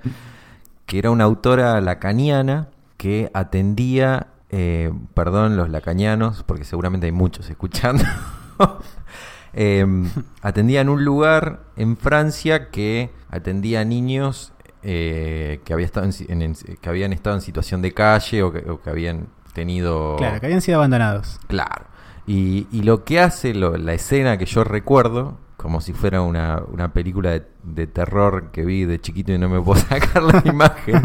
que era una autora lacaniana que atendía, eh, perdón los lacanianos, porque seguramente hay muchos escuchando. *laughs* Eh, atendía en un lugar en Francia que atendía a niños eh, que, había estado en si- en- en- que habían estado en situación de calle o que, o que habían tenido... Claro, que habían sido abandonados. Claro. Y, y lo que hace, lo- la escena que yo recuerdo, como si fuera una, una película de, de terror que vi de chiquito y no me puedo *laughs* sacar la *laughs* imagen,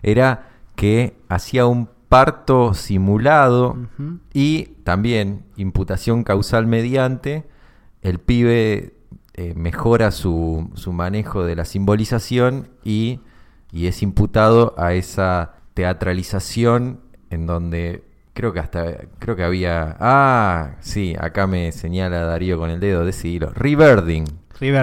era que hacía un parto simulado y también imputación causal mediante, el pibe eh, mejora su, su manejo de la simbolización y, y es imputado a esa teatralización en donde creo que hasta creo que había ah sí acá me señala Darío con el dedo decidilo rebirthing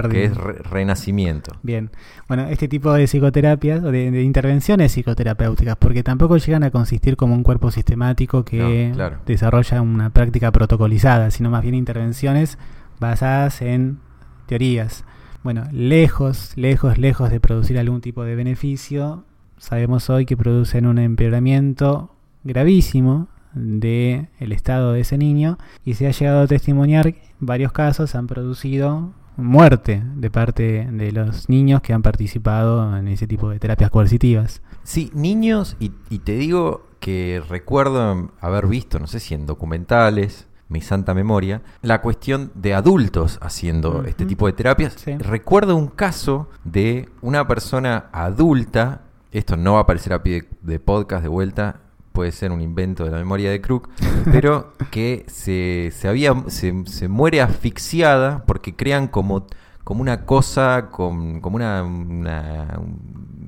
Que es re- renacimiento Bien. Bueno, este tipo de psicoterapias o de, de intervenciones psicoterapéuticas, porque tampoco llegan a consistir como un cuerpo sistemático que No, claro. desarrolla una práctica protocolizada, sino más bien intervenciones basadas en teorías. Bueno, lejos, lejos, lejos de producir algún tipo de beneficio, sabemos hoy que producen un empeoramiento gravísimo de el estado de ese niño y se ha llegado a testimoniar varios casos han producido muerte de parte de los niños que han participado en ese tipo de terapias coercitivas. Sí, niños, y, y te digo que recuerdo haber visto, no sé si en documentales, mi santa memoria, la cuestión de adultos haciendo este tipo de terapias. Sí. Recuerdo un caso de una persona adulta, esto no va a aparecer a pie de, de podcast de vuelta, puede ser un invento de la memoria de Crook, pero *laughs* que se, se había, se, se muere asfixiada porque crean como, como una cosa, con, como una, una,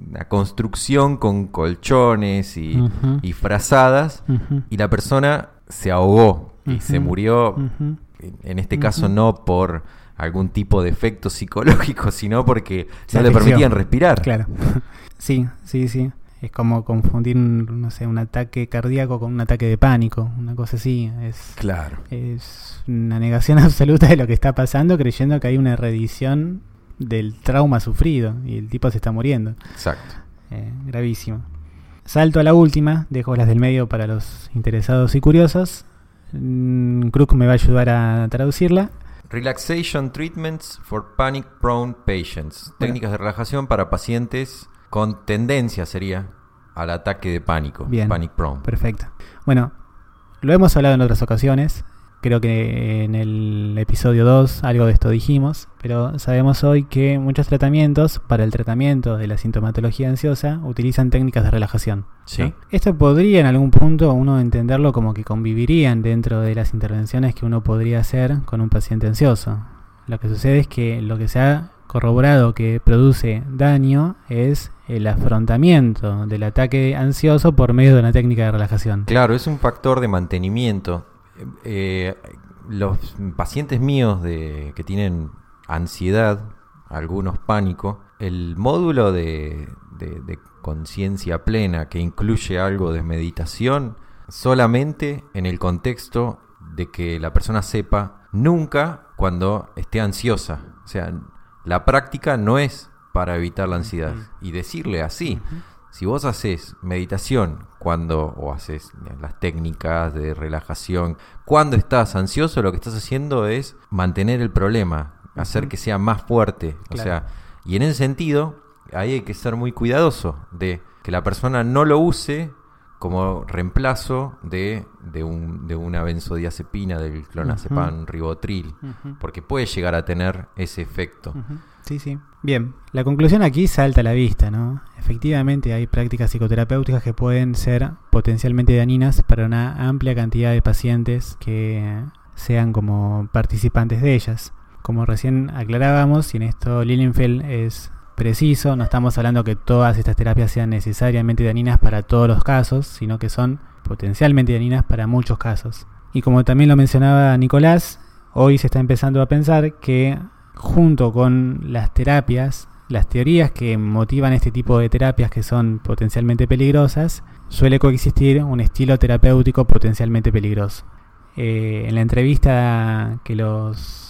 una construcción con colchones y, y frazadas, y la persona se ahogó y se murió, en, este caso no por algún tipo de efecto psicológico, sino porque Se no le permitían respirar. Claro. *laughs* Sí, sí, sí. Es como confundir, un- no sé, un ataque cardíaco con un ataque de pánico, una cosa así. Es, Claro. es una negación *laughs* absoluta de lo que está pasando, creyendo que hay una reedición del trauma sufrido y el tipo se está muriendo. Exacto. Eh, gravísimo. Salto a la última, dejo las del medio para los interesados y curiosos. Mm, Crook me va a ayudar a traducirla. Relaxation treatments for panic prone patients. Bueno. Técnicas de relajación para pacientes con tendencia sería al ataque de pánico. Bien. Panic prone. Perfecto. Bueno, lo hemos hablado en otras ocasiones. Creo que en el episodio 2 algo de esto dijimos, pero sabemos hoy que muchos tratamientos para el tratamiento de la sintomatología ansiosa utilizan técnicas de relajación. Sí. ¿no? Esto podría en algún punto uno entenderlo como que convivirían dentro de las intervenciones que uno podría hacer con un paciente ansioso. Lo que sucede es que lo que se ha corroborado que produce daño es el afrontamiento del ataque ansioso por medio de una técnica de relajación. Claro, es un factor de mantenimiento. Eh, los pacientes míos de, que tienen ansiedad, algunos pánico, el módulo de, de- de conciencia plena que incluye algo de meditación, solamente en el contexto de que la persona sepa nunca cuando esté ansiosa. O sea, la práctica no es para evitar la ansiedad. Y decirle así, si vos haces meditación cuando, o haces las técnicas de relajación, cuando estás ansioso, lo que estás haciendo es mantener el problema, hacer que sea más fuerte. O sea, y en ese sentido, ahí hay que ser muy cuidadoso de que la persona no lo use como reemplazo de, de, un- de una benzodiazepina, del clonazepam, ribotril, porque puede llegar a tener ese efecto. Sí, sí. Bien, la conclusión aquí salta a la vista, ¿no? Efectivamente hay prácticas psicoterapéuticas que pueden ser potencialmente dañinas para una amplia cantidad de pacientes que sean como participantes de ellas. Como recién aclarábamos, y en esto Lilienfeld es preciso, no estamos hablando que todas estas terapias sean necesariamente dañinas para todos los casos, sino que son potencialmente dañinas para muchos casos. Y como también lo mencionaba Nicolás, hoy se está empezando a pensar que junto con las terapias, las teorías que motivan este tipo de terapias que son potencialmente peligrosas, suele coexistir un estilo terapéutico potencialmente peligroso. Eh, en la entrevista que los,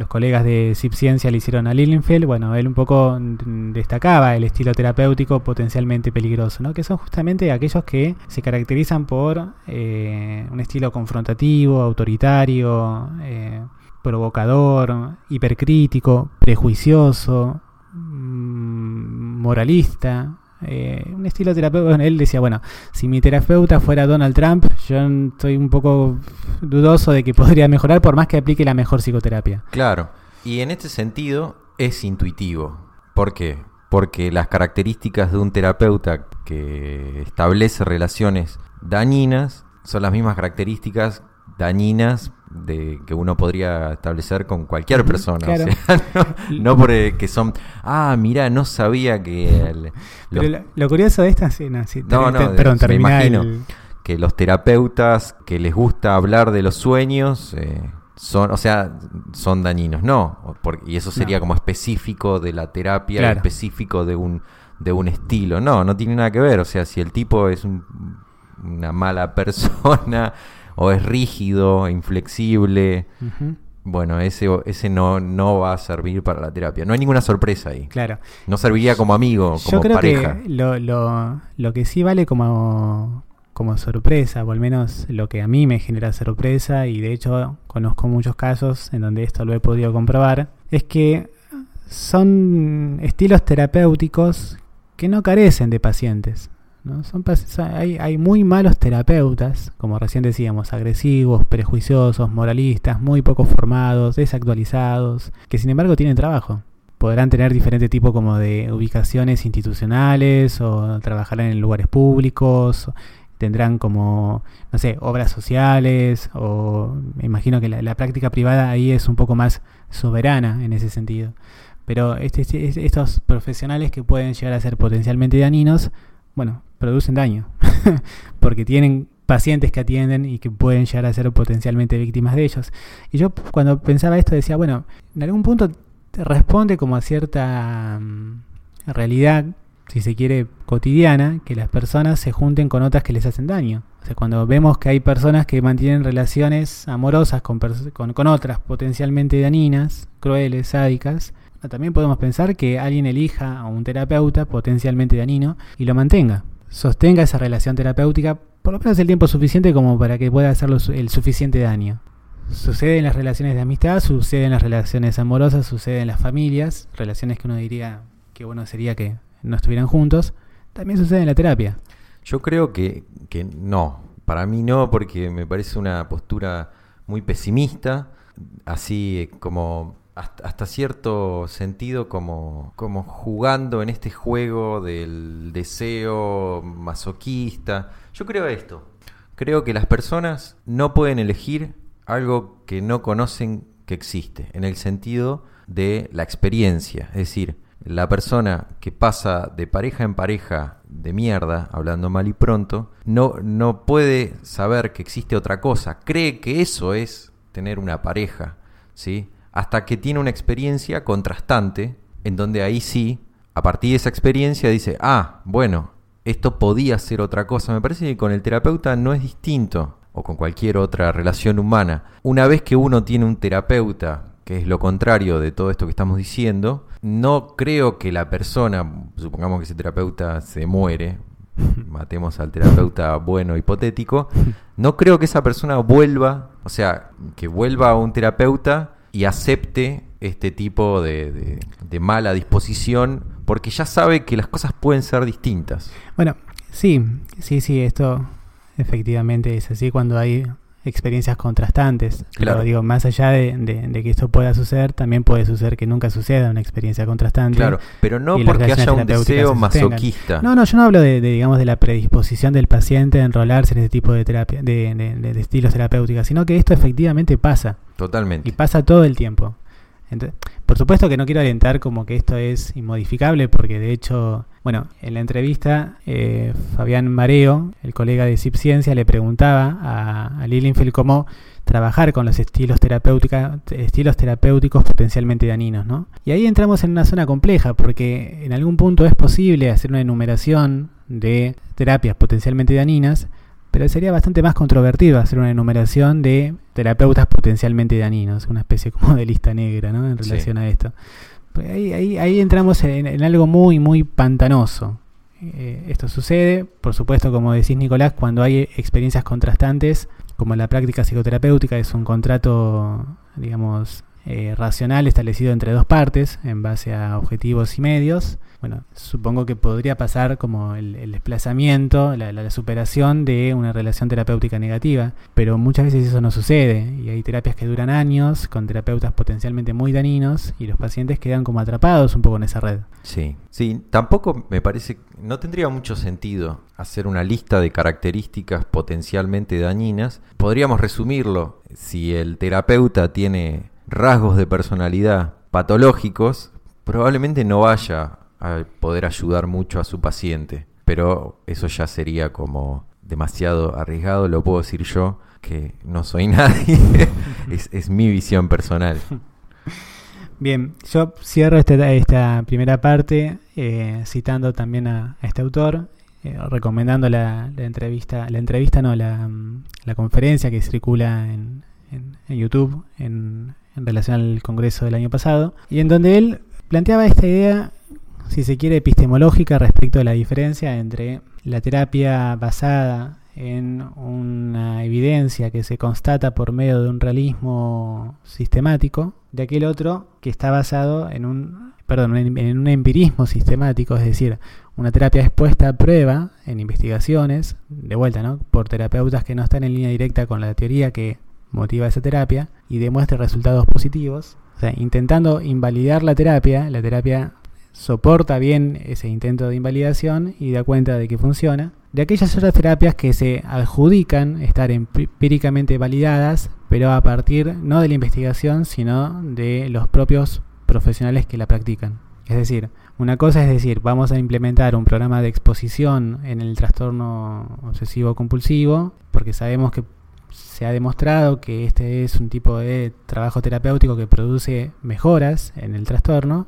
los colegas de Zip Ciencia le hicieron a Lilienfeld, bueno, él un poco destacaba el estilo terapéutico potencialmente peligroso, ¿no? que son justamente aquellos que se caracterizan por eh, un estilo confrontativo, autoritario, eh, provocador, hipercrítico, prejuicioso, mm, moralista. Eh, un estilo terapéutico. Él decía, bueno, si mi terapeuta fuera Donald Trump, yo estoy un poco dudoso de que podría mejorar por más que aplique la mejor psicoterapia. Claro, y en este sentido es intuitivo. ¿Por qué? Porque las características de un terapeuta que establece relaciones dañinas son las mismas características dañinas de que uno podría establecer con cualquier persona. claro. O sea, *laughs* no, no porque son, ah, mira, no sabía que... el- Pero lo, lo curioso de esta escena, sí, No, no, perdón, me imagino. el- que los terapeutas que les gusta hablar de los sueños eh, son, o sea, son dañinos. No, porque, y eso sería No. como específico de la terapia, Claro. específico de un, de un estilo. No, no tiene nada que ver. O sea, si el tipo es un- una mala *laughs* persona o es rígido, inflexible, bueno, ese, ese no, no va a servir para la terapia. No hay ninguna sorpresa ahí. Claro. No serviría como amigo, como Yo creo pareja. que lo, lo, lo que sí vale como, como sorpresa, o al menos lo que a mí me genera sorpresa, y de hecho conozco muchos casos en donde esto lo he podido comprobar, es que son estilos terapéuticos que no carecen de pacientes. ¿No? Son, hay, hay muy malos terapeutas, como recién decíamos, agresivos, prejuiciosos, moralistas, muy poco formados, desactualizados, que sin embargo tienen trabajo podrán tener diferente tipo como de ubicaciones institucionales o trabajar en lugares públicos, tendrán como, no sé, obras sociales o me imagino que la, práctica privada ahí es un poco más soberana en ese sentido. Pero este, este- estos profesionales que pueden llegar a ser potencialmente dañinos, bueno, producen daño, *laughs* porque tienen pacientes que atienden y que pueden llegar a ser potencialmente víctimas de ellos. Y yo cuando pensaba esto decía, bueno, en algún punto responde como a cierta mm, realidad, si se quiere, cotidiana, que las personas se junten con otras que les hacen daño. O sea, cuando vemos que hay personas que mantienen relaciones amorosas con, con, con otras potencialmente dañinas, crueles, sádicas, también podemos pensar que alguien elija a un terapeuta potencialmente dañino y lo mantenga. Sostenga esa relación terapéutica por lo menos el tiempo suficiente como para que pueda hacerlo el suficiente daño. Sucede en las relaciones de amistad, sucede en las relaciones amorosas, sucede en las familias, relaciones que uno diría que bueno sería que no estuvieran juntos, también sucede en la terapia. Yo creo que, que no. Para mí no, porque me parece una postura muy pesimista, así como hasta, cierto sentido como, como jugando en este juego del deseo masoquista. Yo creo esto. Creo que las personas no pueden elegir algo que no conocen que existe, en el sentido de la experiencia. Es decir, la persona que pasa de pareja en pareja de mierda, hablando mal y pronto, no, no puede saber que existe otra cosa. Cree que eso es tener una pareja, ¿sí? Hasta que tiene una experiencia contrastante, en donde ahí sí, a partir de esa experiencia dice, ah, bueno, esto podía ser otra cosa. Me parece que con el terapeuta no es distinto, o con cualquier otra relación humana. Una vez que uno tiene un terapeuta, que es lo contrario de todo esto que estamos diciendo, no creo que la persona, supongamos que ese terapeuta se muere, *laughs* matemos al terapeuta bueno hipotético, no creo que esa persona vuelva, o sea, que vuelva a un terapeuta y acepte este tipo de, de- de mala disposición, porque ya sabe que las cosas pueden ser distintas. Bueno, sí, sí, sí, esto efectivamente es así cuando hay experiencias contrastantes. Claro. Pero digo, más allá de, que esto pueda suceder, también puede suceder que nunca suceda una experiencia contrastante. Claro, pero no porque haya un deseo masoquista. No, no, yo no hablo de, digamos, de la predisposición del paciente a enrolarse en este tipo de terapia, de estilos terapéuticos, sino que esto efectivamente pasa. Totalmente. Y pasa todo el tiempo. Por supuesto que no quiero alentar como que esto es inmodificable, porque de hecho, bueno, en la entrevista, eh, Fabián Mareo, el colega de CIP Ciencia, le preguntaba a, a Lilienfeld cómo trabajar con los estilos, terapéutica, estilos terapéuticos potencialmente dañinos, ¿no? Y ahí entramos en una zona compleja, porque en algún punto es posible hacer una enumeración de terapias potencialmente dañinas, pero sería bastante más controvertido hacer una enumeración de terapeutas potencialmente dañinos, una especie como de lista negra, ¿no? En Sí. relación a esto. Pues ahí, ahí, ahí entramos en, en algo muy, muy pantanoso. Eh, esto sucede, por supuesto, como decís Nicolás, cuando hay experiencias contrastantes, como la práctica psicoterapéutica es un contrato, digamos, eh, racional establecido entre dos partes en base a objetivos y medios. Bueno, supongo que podría pasar como el, desplazamiento, la, la, superación de una relación terapéutica negativa, pero muchas veces eso no sucede y hay terapias que duran años con terapeutas potencialmente muy dañinos y los pacientes quedan como atrapados un poco en esa red. Sí, sí, tampoco me parece, no tendría mucho sentido hacer una lista de características potencialmente dañinas. Podríamos resumirlo, si el terapeuta tiene rasgos de personalidad patológicos, probablemente no vaya a poder ayudar mucho a su paciente. Pero eso ya sería como demasiado arriesgado, lo puedo decir yo, que no soy *laughs* nadie, es, mi visión personal. Bien, yo cierro este, esta primera parte eh, citando también a, este autor, eh, recomendando la, entrevista, la entrevista no, la, conferencia que circula en, en YouTube en, en relación al Congreso del año pasado, y en donde él planteaba esta idea, si se quiere, epistemológica respecto a la diferencia entre la terapia basada en una evidencia que se constata por medio de un realismo sistemático, de aquel otro que está basado en un, perdón, en un empirismo sistemático, es decir, una terapia expuesta a prueba en investigaciones, de vuelta, ¿no? Por terapeutas que no están en línea directa con la teoría que motiva esa terapia y demuestre resultados positivos. O sea, intentando invalidar la terapia, la terapia soporta bien ese intento de invalidación y da cuenta de que funciona. De aquellas otras terapias que se adjudican estar empíricamente validadas, pero a partir no de la investigación, sino de los propios profesionales que la practican. Es decir, una cosa es decir, vamos a implementar un programa de exposición en el trastorno obsesivo compulsivo, porque sabemos que se ha demostrado que este es un tipo de trabajo terapéutico que produce mejoras en el trastorno.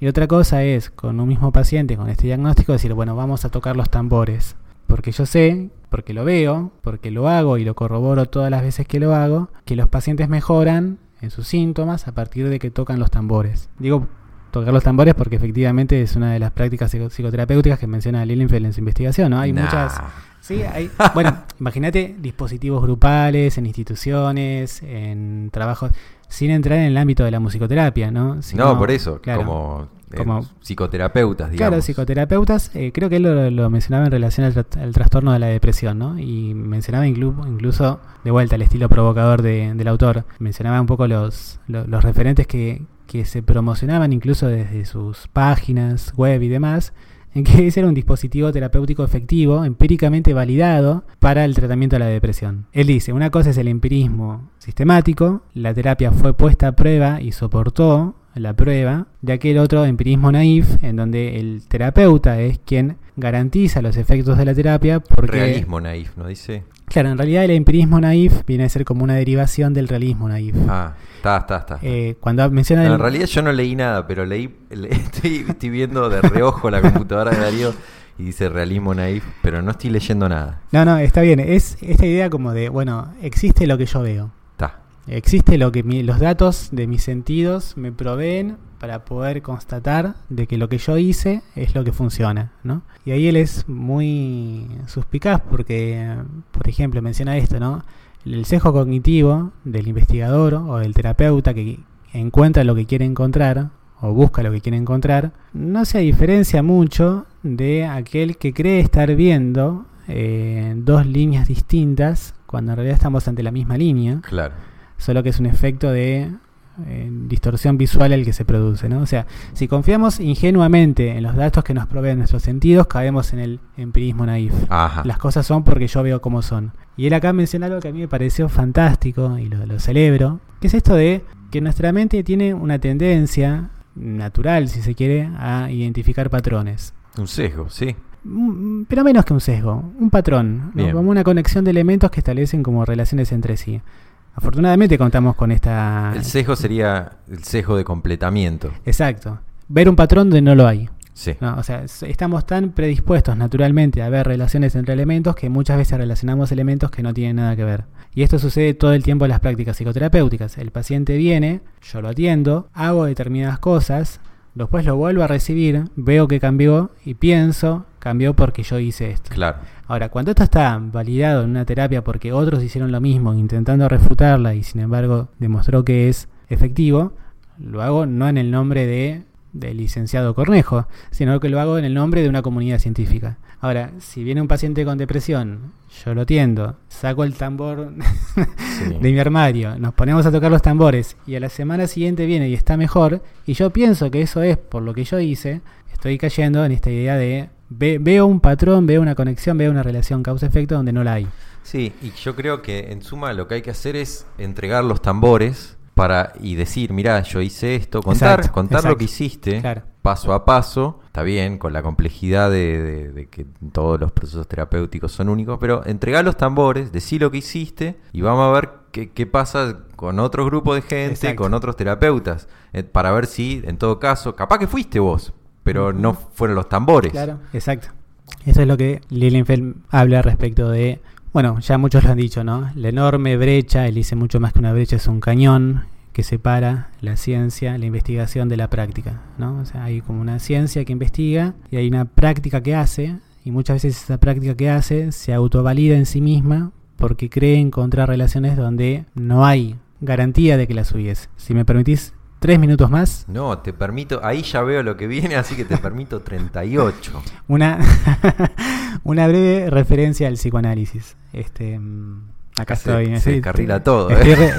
Y otra cosa es, con un mismo paciente, con este diagnóstico, decir, bueno, vamos a tocar los tambores. Porque yo sé, porque lo veo, porque lo hago y lo corroboro todas las veces que lo hago, que los pacientes mejoran en sus síntomas a partir de que tocan los tambores. Digo tocar los tambores porque efectivamente es una de las prácticas psicoterapéuticas que menciona Lilienfeld en su investigación. ¿no? Hay muchas Sí, hay, *laughs* bueno, imagínate dispositivos grupales, en instituciones, en trabajos, sin entrar en el ámbito de la musicoterapia, ¿no? no, por eso, como, eh, como psicoterapeutas, digamos. Claro, psicoterapeutas, eh, creo que él lo, mencionaba en relación al, trastorno de la depresión, ¿no? Y mencionaba incluso, de vuelta, el estilo provocador del autor, mencionaba un poco los, los, referentes que, que se promocionaban incluso desde sus páginas web y demás, en que ese era un dispositivo terapéutico efectivo, empíricamente validado para el tratamiento de la depresión. Él dice, una cosa es el empirismo sistemático, la terapia fue puesta a prueba y soportó la prueba, de aquel otro empirismo naif, en donde el terapeuta es quien garantiza los efectos de la terapia porque... Realismo naif, ¿no dice? Claro, en realidad el empirismo naif viene a ser como una derivación del realismo naif. Ah, está, está, está. Eh, cuando menciona... En realidad yo no leí nada, pero leí, *laughs* estoy, estoy viendo de reojo la computadora de Darío y dice realismo naif, pero no estoy leyendo nada. No, no, está bien. Es esta idea como de, bueno, existe lo que yo veo. Está. Existe lo que los datos de mis sentidos me proveen para poder constatar de que lo que yo hice es lo que funciona, ¿no? Y ahí él es muy suspicaz porque, por ejemplo, menciona esto, ¿no? El sesgo cognitivo del investigador o del terapeuta que encuentra lo que quiere encontrar o busca lo que quiere encontrar, no se diferencia mucho de aquel que cree estar viendo eh, dos líneas distintas cuando en realidad estamos ante la misma línea. Claro. Solo que es un efecto de distorsión visual el que se produce. ¿no? O sea, si confiamos ingenuamente en los datos que nos proveen nuestros sentidos, caemos en el empirismo naif. Las cosas son porque yo veo cómo son. Y él acá menciona algo que a mí me pareció fantástico y lo, lo celebro, que es esto de que nuestra mente tiene una tendencia natural, si se quiere, a identificar patrones. Un sesgo, sí. Mm, pero menos que un sesgo, un patrón, como una conexión de elementos que establecen como relaciones entre sí. Afortunadamente contamos con esta... El sesgo sería el sesgo de completamiento. Exacto. Ver un patrón donde no lo hay. Sí. o sea, estamos tan predispuestos naturalmente a ver relaciones entre elementos que muchas veces relacionamos elementos que no tienen nada que ver. Y esto sucede todo el tiempo en las prácticas psicoterapéuticas. El paciente viene, yo lo atiendo, hago determinadas cosas, después lo vuelvo a recibir, veo que cambió y pienso, cambió porque yo hice esto. Claro. Ahora, cuando esto está validado en una terapia porque otros hicieron lo mismo, intentando refutarla y sin embargo demostró que es efectivo, lo hago no en el nombre de del licenciado Cornejo, sino que lo hago en el nombre de una comunidad científica. Ahora, si viene un paciente con depresión, yo lo atiendo, saco el tambor *laughs* Sí. de mi armario, nos ponemos a tocar los tambores y a la semana siguiente viene y está mejor, y yo pienso que eso es por lo que yo hice, estoy cayendo en esta idea de ve- veo un patrón, veo una conexión, veo una relación causa-efecto donde no la hay. Sí, y yo creo que en suma lo que hay que hacer es entregar los tambores para y decir, mirá, yo hice esto, contar, Exacto, contar lo que hiciste Claro. paso a paso, está bien, con la complejidad de, de- de que todos los procesos terapéuticos son únicos, pero entregar los tambores, decir lo que hiciste y vamos a ver qué, qué pasa con otro grupo de gente, Exacto. con otros terapeutas, eh, para ver si, en todo caso, capaz que fuiste vos, pero no fueron los tambores. Claro, exacto. Eso es lo que Lilienfeld habla respecto de, bueno, ya muchos lo han dicho, ¿no? La enorme brecha, él dice mucho más que una brecha, es un cañón que separa la ciencia, la investigación de la práctica, ¿no? O sea, hay como una ciencia que investiga y hay una práctica que hace y muchas veces esa práctica que hace se autovalida en sí misma porque cree encontrar relaciones donde no hay garantía de que las hubiese. Si me permitís tres minutos más, No, te permito, ahí ya veo lo que viene, así que te permito 38. Una, *laughs* una breve referencia al psicoanálisis. Este, mm, acá Se- estoy. se estoy- descarrila todo, Estoy, ¿eh?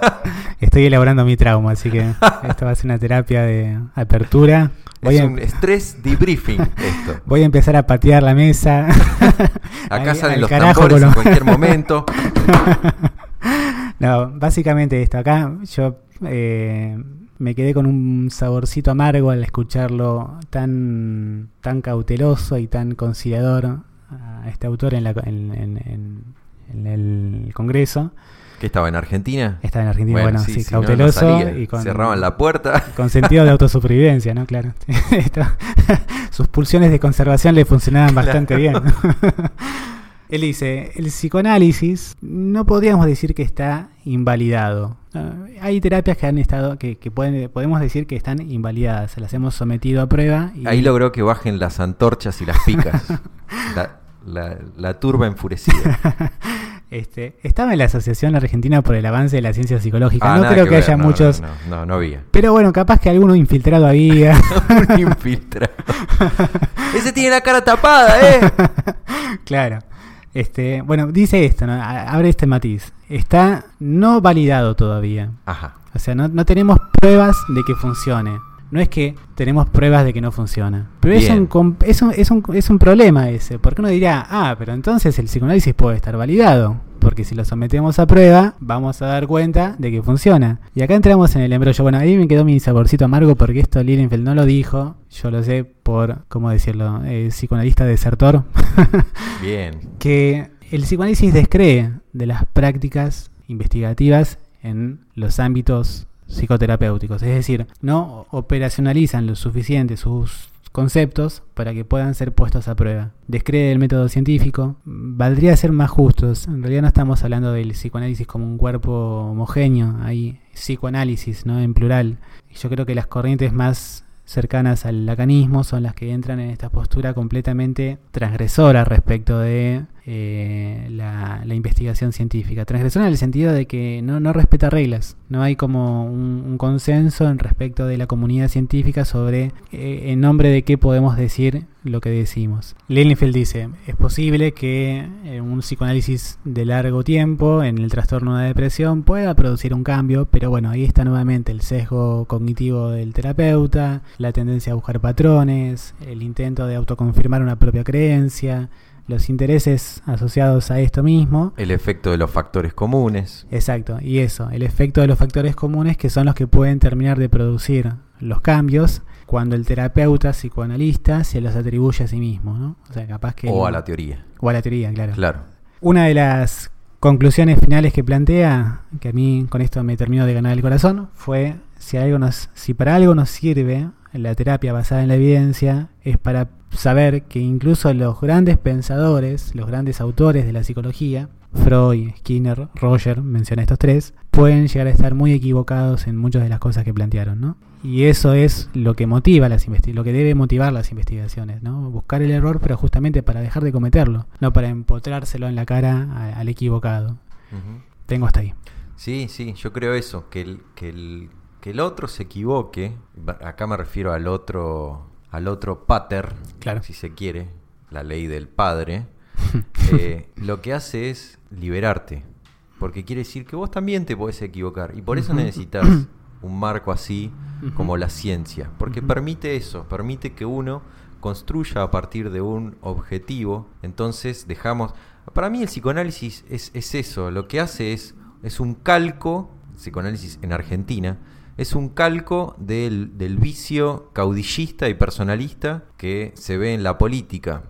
*laughs* estoy elaborando mi trauma, así que esto va a ser una terapia de apertura. Voy es a, un estrés debriefing esto. *laughs* voy a empezar a patear la mesa. *laughs* Acá Al- salen al los tambores en cualquier momento. No, básicamente esto. Acá yo eh, me quedé con un saborcito amargo al escucharlo tan, tan cauteloso y tan conciliador a este autor en, la, en, en- el Congreso. ¿Qué estaba en Argentina? Está en Argentina, bueno, sí, si no, no cauteloso salía. y con, Cerraban la puerta. *laughs* con sentido de autosupervivencia, ¿no? Claro. *laughs* *laughs* Sus pulsiones de conservación le funcionaban bastante bien. Él dice, el psicoanálisis no podríamos decir que está invalidado. Ah, hay terapias que han estado, que, que pueden, podemos decir que están invalidadas, se las hemos sometido a prueba. Y Ahí logró que bajen las antorchas y las picas. *laughs* La, la- la turba enfurecida. *laughs* este, estaba en la Asociación Argentina por el Avance de la Ciencia Psicológica. Ah, no creo que, haya no, muchos... No, no, no, no había. Pero bueno, capaz que alguno infiltrado había. *laughs* Un infiltrado. Ese tiene la cara tapada, ¿eh? claro. Este, bueno, dice esto, ¿no? Abre este matiz. Está no validado todavía. Ajá. O sea, no, no tenemos pruebas de que funcione. No es que tenemos pruebas de que no funciona. Pero es un, es, un, es, un, es un problema ese. Porque uno dirá, ah, pero entonces el psicoanálisis puede estar validado. Porque si lo sometemos a prueba, vamos a dar cuenta de que funciona. Y acá entramos en el embrollo. Bueno, ahí me quedó mi saborcito amargo porque esto Lilienfeld no lo dijo. Yo lo sé por, ¿cómo decirlo? Eh, psicoanalista desertor. *laughs* Bien. que el psicoanálisis descree de las prácticas investigativas en los ámbitos psicoterapéuticos. Es decir, no operacionalizan lo suficiente sus conceptos para que puedan ser puestos a prueba. Descree el método científico. Valdría ser más justos. En realidad no estamos hablando del psicoanálisis como un cuerpo homogéneo. Hay psicoanálisis, ¿no? En plural. Y yo creo que las corrientes más cercanas al lacanismo son las que entran en esta postura completamente transgresora respecto de eh, la, investigación científica. Transgresora en el sentido de que no, no respeta reglas. No hay como un, un consenso en respecto de la comunidad científica sobre eh, en nombre de qué podemos decir lo que decimos. Lilienfeld dice, es posible que eh, un psicoanálisis de largo tiempo en el trastorno de depresión pueda producir un cambio, pero bueno, ahí está nuevamente el sesgo cognitivo del terapeuta, la tendencia a buscar patrones, el intento de autoconfirmar una propia creencia, los intereses asociados a esto mismo. El efecto de los factores comunes. Exacto, y eso, el efecto de los factores comunes que son los que pueden terminar de producir los cambios cuando el terapeuta psicoanalista se los atribuye a sí mismo, ¿no? O sea, capaz que... O a la teoría. o a la teoría, claro. Claro. Una de las conclusiones finales que plantea, que a mí con esto me terminó de ganar el corazón, fue si, algo nos, si para algo nos sirve la terapia basada en la evidencia, es para saber que incluso los grandes pensadores, los grandes autores de la psicología, Freud, Skinner, Roger, menciona estos tres, pueden llegar a estar muy equivocados en muchas de las cosas que plantearon, ¿no? Y eso es lo que motiva las lo que debe motivar las investigaciones, ¿no? Buscar el error, pero justamente para dejar de cometerlo, no para empotrárselo en la cara al equivocado. Tengo hasta ahí. Sí, sí, yo creo eso, que el, que el, que el otro se equivoque, acá me refiero al otro, al otro pater, Claro. si se quiere, la ley del padre, *laughs* eh, lo que hace es liberarte, porque quiere decir que vos también te podés equivocar, y por eso necesitas *clears throat* un marco así como la ciencia, porque permite eso, permite que uno construya a partir de un objetivo, entonces dejamos... Para mí el psicoanálisis es, es eso, lo que hace es, es un calco, psicoanálisis en Argentina, es un calco del, del vicio caudillista y personalista que se ve en la política.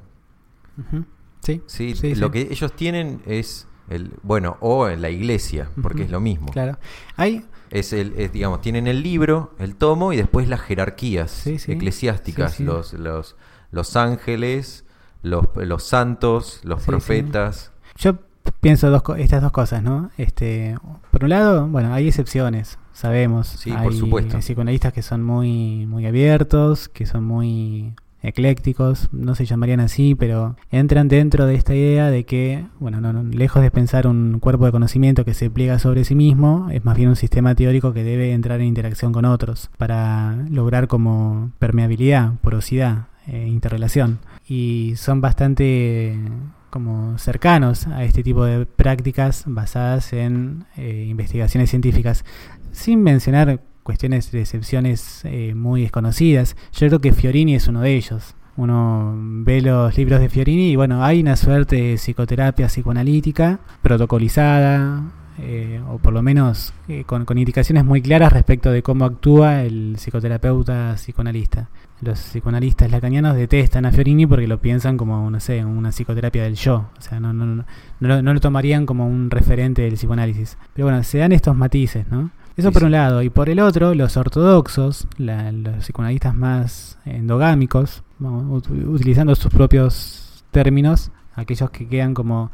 Sí, ¿sí? sí, lo sí. que ellos tienen es, el porque o en la iglesia, porque es lo mismo. Claro. Hay, Es el, es, digamos, tienen el libro, el tomo y después las jerarquías Sí, sí. eclesiásticas, Sí. Los, los, los ángeles, los, los santos, los profetas. Yo pienso dos, estas dos cosas, ¿no? Este, por un lado, bueno, hay excepciones, sabemos. Sí, hay, por supuesto. psicoanalistas que son muy, muy abiertos, que son muy eclécticos, no se llamarían así, pero entran dentro de esta idea de que, bueno, no, no, lejos de pensar un cuerpo de conocimiento que se pliega sobre sí mismo, es más bien un sistema teórico que debe entrar en interacción con otros para lograr como permeabilidad, porosidad, eh, interrelación. Y son bastante como cercanos a este tipo de prácticas basadas en eh, investigaciones científicas, sin mencionar cuestiones de excepciones eh, muy desconocidas. Yo creo que Fiorini es uno de ellos. Uno ve los libros de Fiorini y bueno, hay una suerte de psicoterapia psicoanalítica protocolizada, eh, o por lo menos eh, con, con indicaciones muy claras respecto de cómo actúa el psicoterapeuta psicoanalista. Los psicoanalistas lacanianos detestan a Fiorini porque lo piensan como, no sé, una psicoterapia del yo. O sea, no, no, no, no lo, no lo tomarían como un referente del psicoanálisis. Pero bueno, se dan estos matices, ¿no? Eso por un lado. Y por el otro, los ortodoxos, la- los psicoanalistas más endogámicos, vamos, utilizando sus propios términos, aquellos que quedan como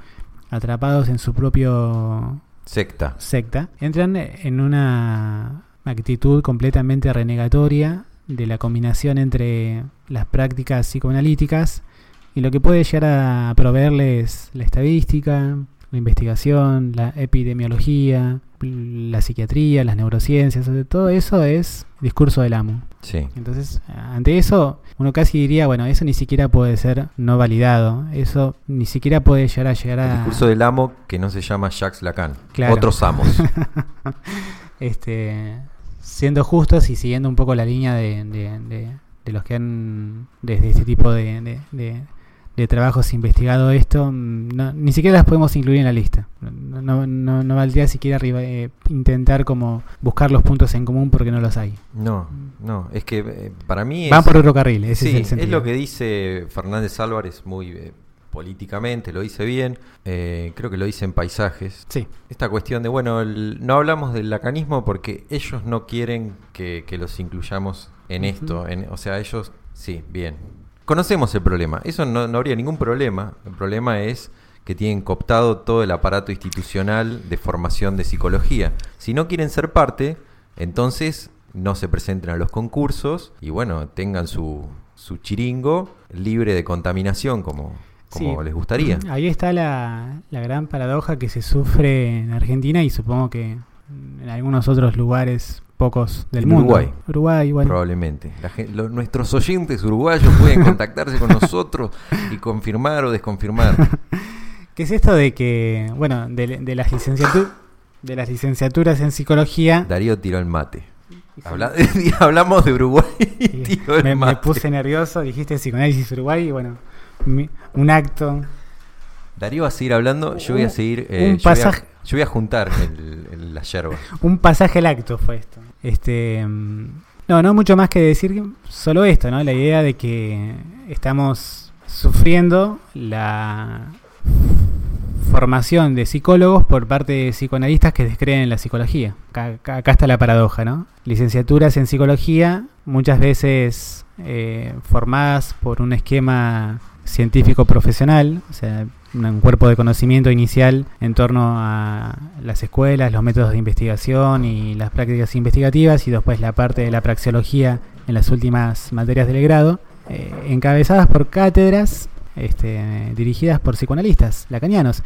atrapados en su propio Secta. secta, entran en una actitud completamente renegatoria de la combinación entre las prácticas psicoanalíticas y lo que puede llegar a proveerles la estadística, la investigación, la epidemiología, la psiquiatría, las neurociencias, o sea, todo eso es discurso del amo. Sí. Entonces, ante eso, uno casi diría, bueno, eso ni siquiera puede ser no validado, eso ni siquiera puede llegar a llegar a... El discurso del amo que no se llama Jacques Lacan. Claro. Otros amos. *laughs* este, siendo justos y siguiendo un poco la línea de, de- de- de los que han desde este tipo de, de- trabajos investigado esto, mm, no- ni siquiera las podemos incluir en la lista. No, no, valdría siquiera arriba, eh, intentar como buscar los puntos en común porque no los hay. No, no. Es que eh, para mí es... Van por otro carril, ese sí, es el es sentido. lo que dice Fernández Álvarez muy eh, políticamente, lo dice bien. Eh, creo que lo dice en Paisajes. Sí, Esta cuestión de, bueno, el- no hablamos del lacanismo porque ellos no quieren que, que los incluyamos en esto. en- o sea, ellos, sí, bien. Conocemos el problema. Eso no, no habría ningún problema. El problema es que tienen cooptado todo el aparato institucional de formación de psicología. Si no quieren ser parte, entonces no se presenten a los concursos y bueno, tengan su, su chiringo libre de contaminación como, como Sí. les gustaría. Ahí está la, la gran paradoja que se sufre en Argentina y supongo que en algunos otros lugares pocos del En mundo. Uruguay. Uruguay, bueno. Probablemente. La gen- lo- nuestros oyentes uruguayos pueden *laughs* contactarse con nosotros y confirmar o desconfirmar. *laughs* ¿Qué es esto de que, bueno, de, de las licenciaturas de las licenciaturas en psicología? Darío tiró el mate. Habla- *laughs* hablamos de Uruguay y Y tiró el me, puse nervioso, dijiste psicoanálisis Uruguay y bueno, mi- un acto. Darío va a seguir hablando, yo voy a Un- seguir. un eh, yo, voy a, pasaje- yo voy a juntar el- el- la yerba. Un pasaje al acto fue esto. Este, no, no mucho más que decir, solo esto, ¿no? La idea de que estamos sufriendo la formación de psicólogos por parte de psicoanalistas que descreen en la psicología. Acá- acá está la paradoja, ¿no? Licenciaturas en psicología, muchas veces eh, formadas por un esquema científico profesional, o sea, un- cuerpo de conocimiento inicial en torno a las escuelas, los métodos de investigación y las prácticas investigativas, y después la parte de la praxeología en las últimas materias del grado, eh, encabezadas por cátedras este, dirigidas por psicoanalistas lacanianos.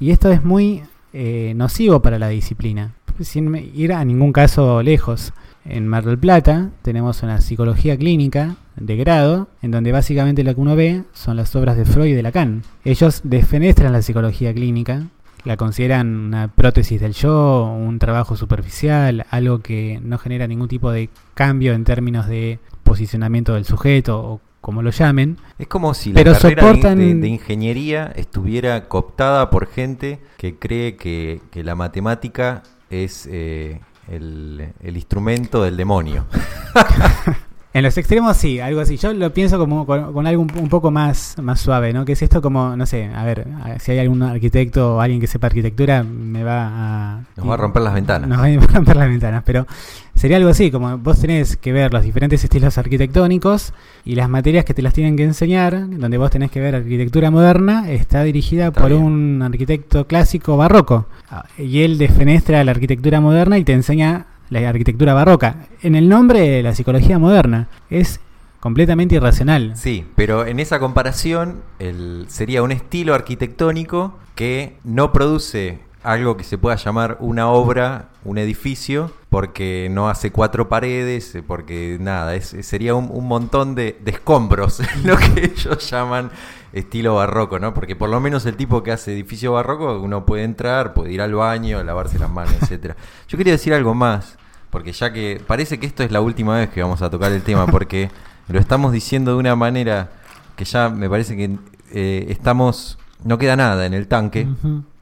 Y esto es muy eh, nocivo para la disciplina. sin ir a ningún caso lejos. En Mar del Plata tenemos una psicología clínica de grado, en donde básicamente lo que uno ve son las obras de Freud y de Lacan. Ellos defenestran la psicología clínica, la consideran una prótesis del yo, un trabajo superficial, algo que no genera ningún tipo de cambio en términos de posicionamiento del sujeto o como lo llamen. Es como si la Pero carrera soportan- de, de ingeniería estuviera cooptada por gente que cree que, que la matemática es eh, el, el instrumento del demonio. *laughs* En los extremos sí, algo así. Yo lo pienso como con, con algo un, un poco más, más suave, ¿no? Que es esto como, no sé, a ver, si hay algún arquitecto o alguien que sepa arquitectura, me va a... Nos va a romper las ventanas. Nos va a *laughs* romper las ventanas, pero sería algo así, como vos tenés que ver los diferentes estilos arquitectónicos y las materias que te las tienen que enseñar, donde vos tenés que ver arquitectura moderna, está dirigida Está por bien. un arquitecto clásico barroco. Ah, Y él defenestra la arquitectura moderna y te enseña la arquitectura barroca. En el nombre de la psicología moderna. Es completamente irracional. Sí, pero en esa comparación el, sería un estilo arquitectónico que no produce algo que se pueda llamar una obra, un edificio, porque no hace cuatro paredes, porque nada, es, sería un, un montón de, de escombros, *laughs* lo que ellos llaman estilo barroco, ¿no? Porque por lo menos el tipo que hace edificio barroco, uno puede entrar, puede ir al baño, lavarse las manos, *laughs* etcétera. Yo quería decir algo más, porque ya que parece que esto es la última vez que vamos a tocar el tema, porque *laughs* lo estamos diciendo de una manera que ya me parece que eh, estamos, no queda nada en el tanque,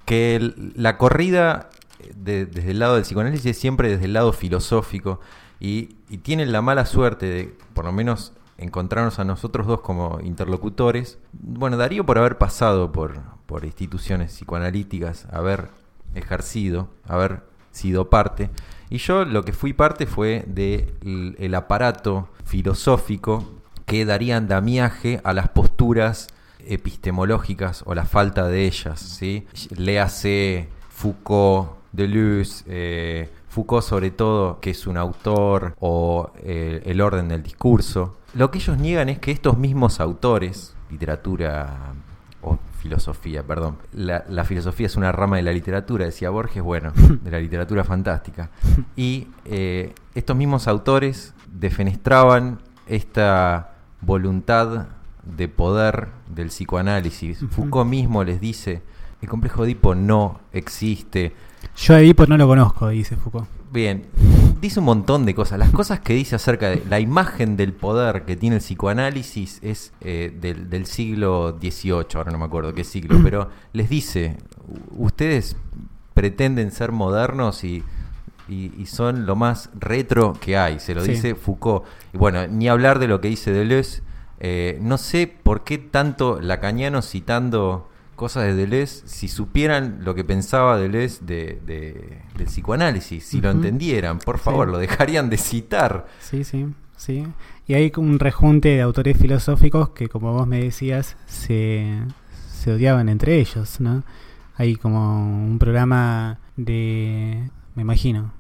que el- la corrida de- desde el lado del psicoanálisis es siempre desde el lado filosófico y, y tienen la mala suerte de, por lo menos, encontrarnos a nosotros dos como interlocutores. Bueno, Darío por haber pasado por, por instituciones psicoanalíticas, haber ejercido, haber sido parte. Y yo lo que fui parte fue del el aparato filosófico que daría andamiaje a las posturas epistemológicas o la falta de ellas. ¿sí? Léase Foucault, Deleuze, eh, Foucault sobre todo, que es un autor, o eh, El orden del discurso. Lo que ellos niegan es que estos mismos autores, literatura o filosofía, perdón, la, la filosofía es una rama de la literatura, decía Borges, bueno, *laughs* de la literatura fantástica. Y eh, estos mismos autores defenestraban esta voluntad de poder del psicoanálisis. Foucault mismo les dice, el complejo de Edipo no existe. Yo a Edipo no lo conozco, dice Foucault. Bien, dice un montón de cosas. Las cosas que dice acerca de la imagen del poder que tiene el psicoanálisis es eh, del, del siglo XVIII, ahora no me acuerdo qué siglo, *clears throat* pero les dice, "U- ustedes pretenden ser modernos y, y- y son lo más retro que hay, se lo Sí. dice Foucault. Y bueno, ni hablar de lo que dice Deleuze. Eh, no sé por qué tanto lacaniano citando cosas de Deleuze, si supieran lo que pensaba Deleuze de, de- del psicoanálisis, si lo entendieran, por favor, Sí. lo dejarían de citar. Sí, sí, sí. Y hay un rejunte de autores filosóficos que, como vos me decías, se, se odiaban entre ellos, ¿no? Hay como un programa de, me imagino,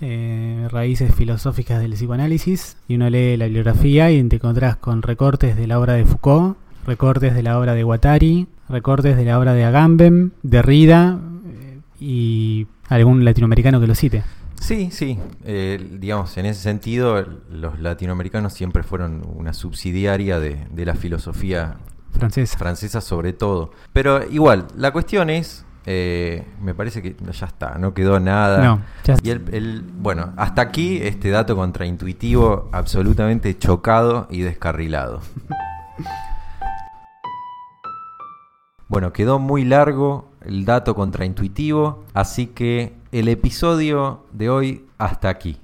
eh, raíces filosóficas del psicoanálisis y uno lee la bibliografía y te encontrás con recortes de la obra de Foucault, recortes de la obra de Guattari, recortes de la obra de Agamben, Derrida eh, y algún latinoamericano que lo cite. Sí, sí, eh, digamos, en ese sentido, los latinoamericanos siempre fueron una subsidiaria de, de la filosofía Francesa. francesa sobre todo. Pero igual, la cuestión es, eh, me parece que ya está, no quedó nada. No, ya Y el, el- bueno, hasta aquí este dato contraintuitivo absolutamente chocado y descarrilado. *laughs* Bueno, quedó muy largo el dato contraintuitivo, así que el episodio de hoy hasta aquí.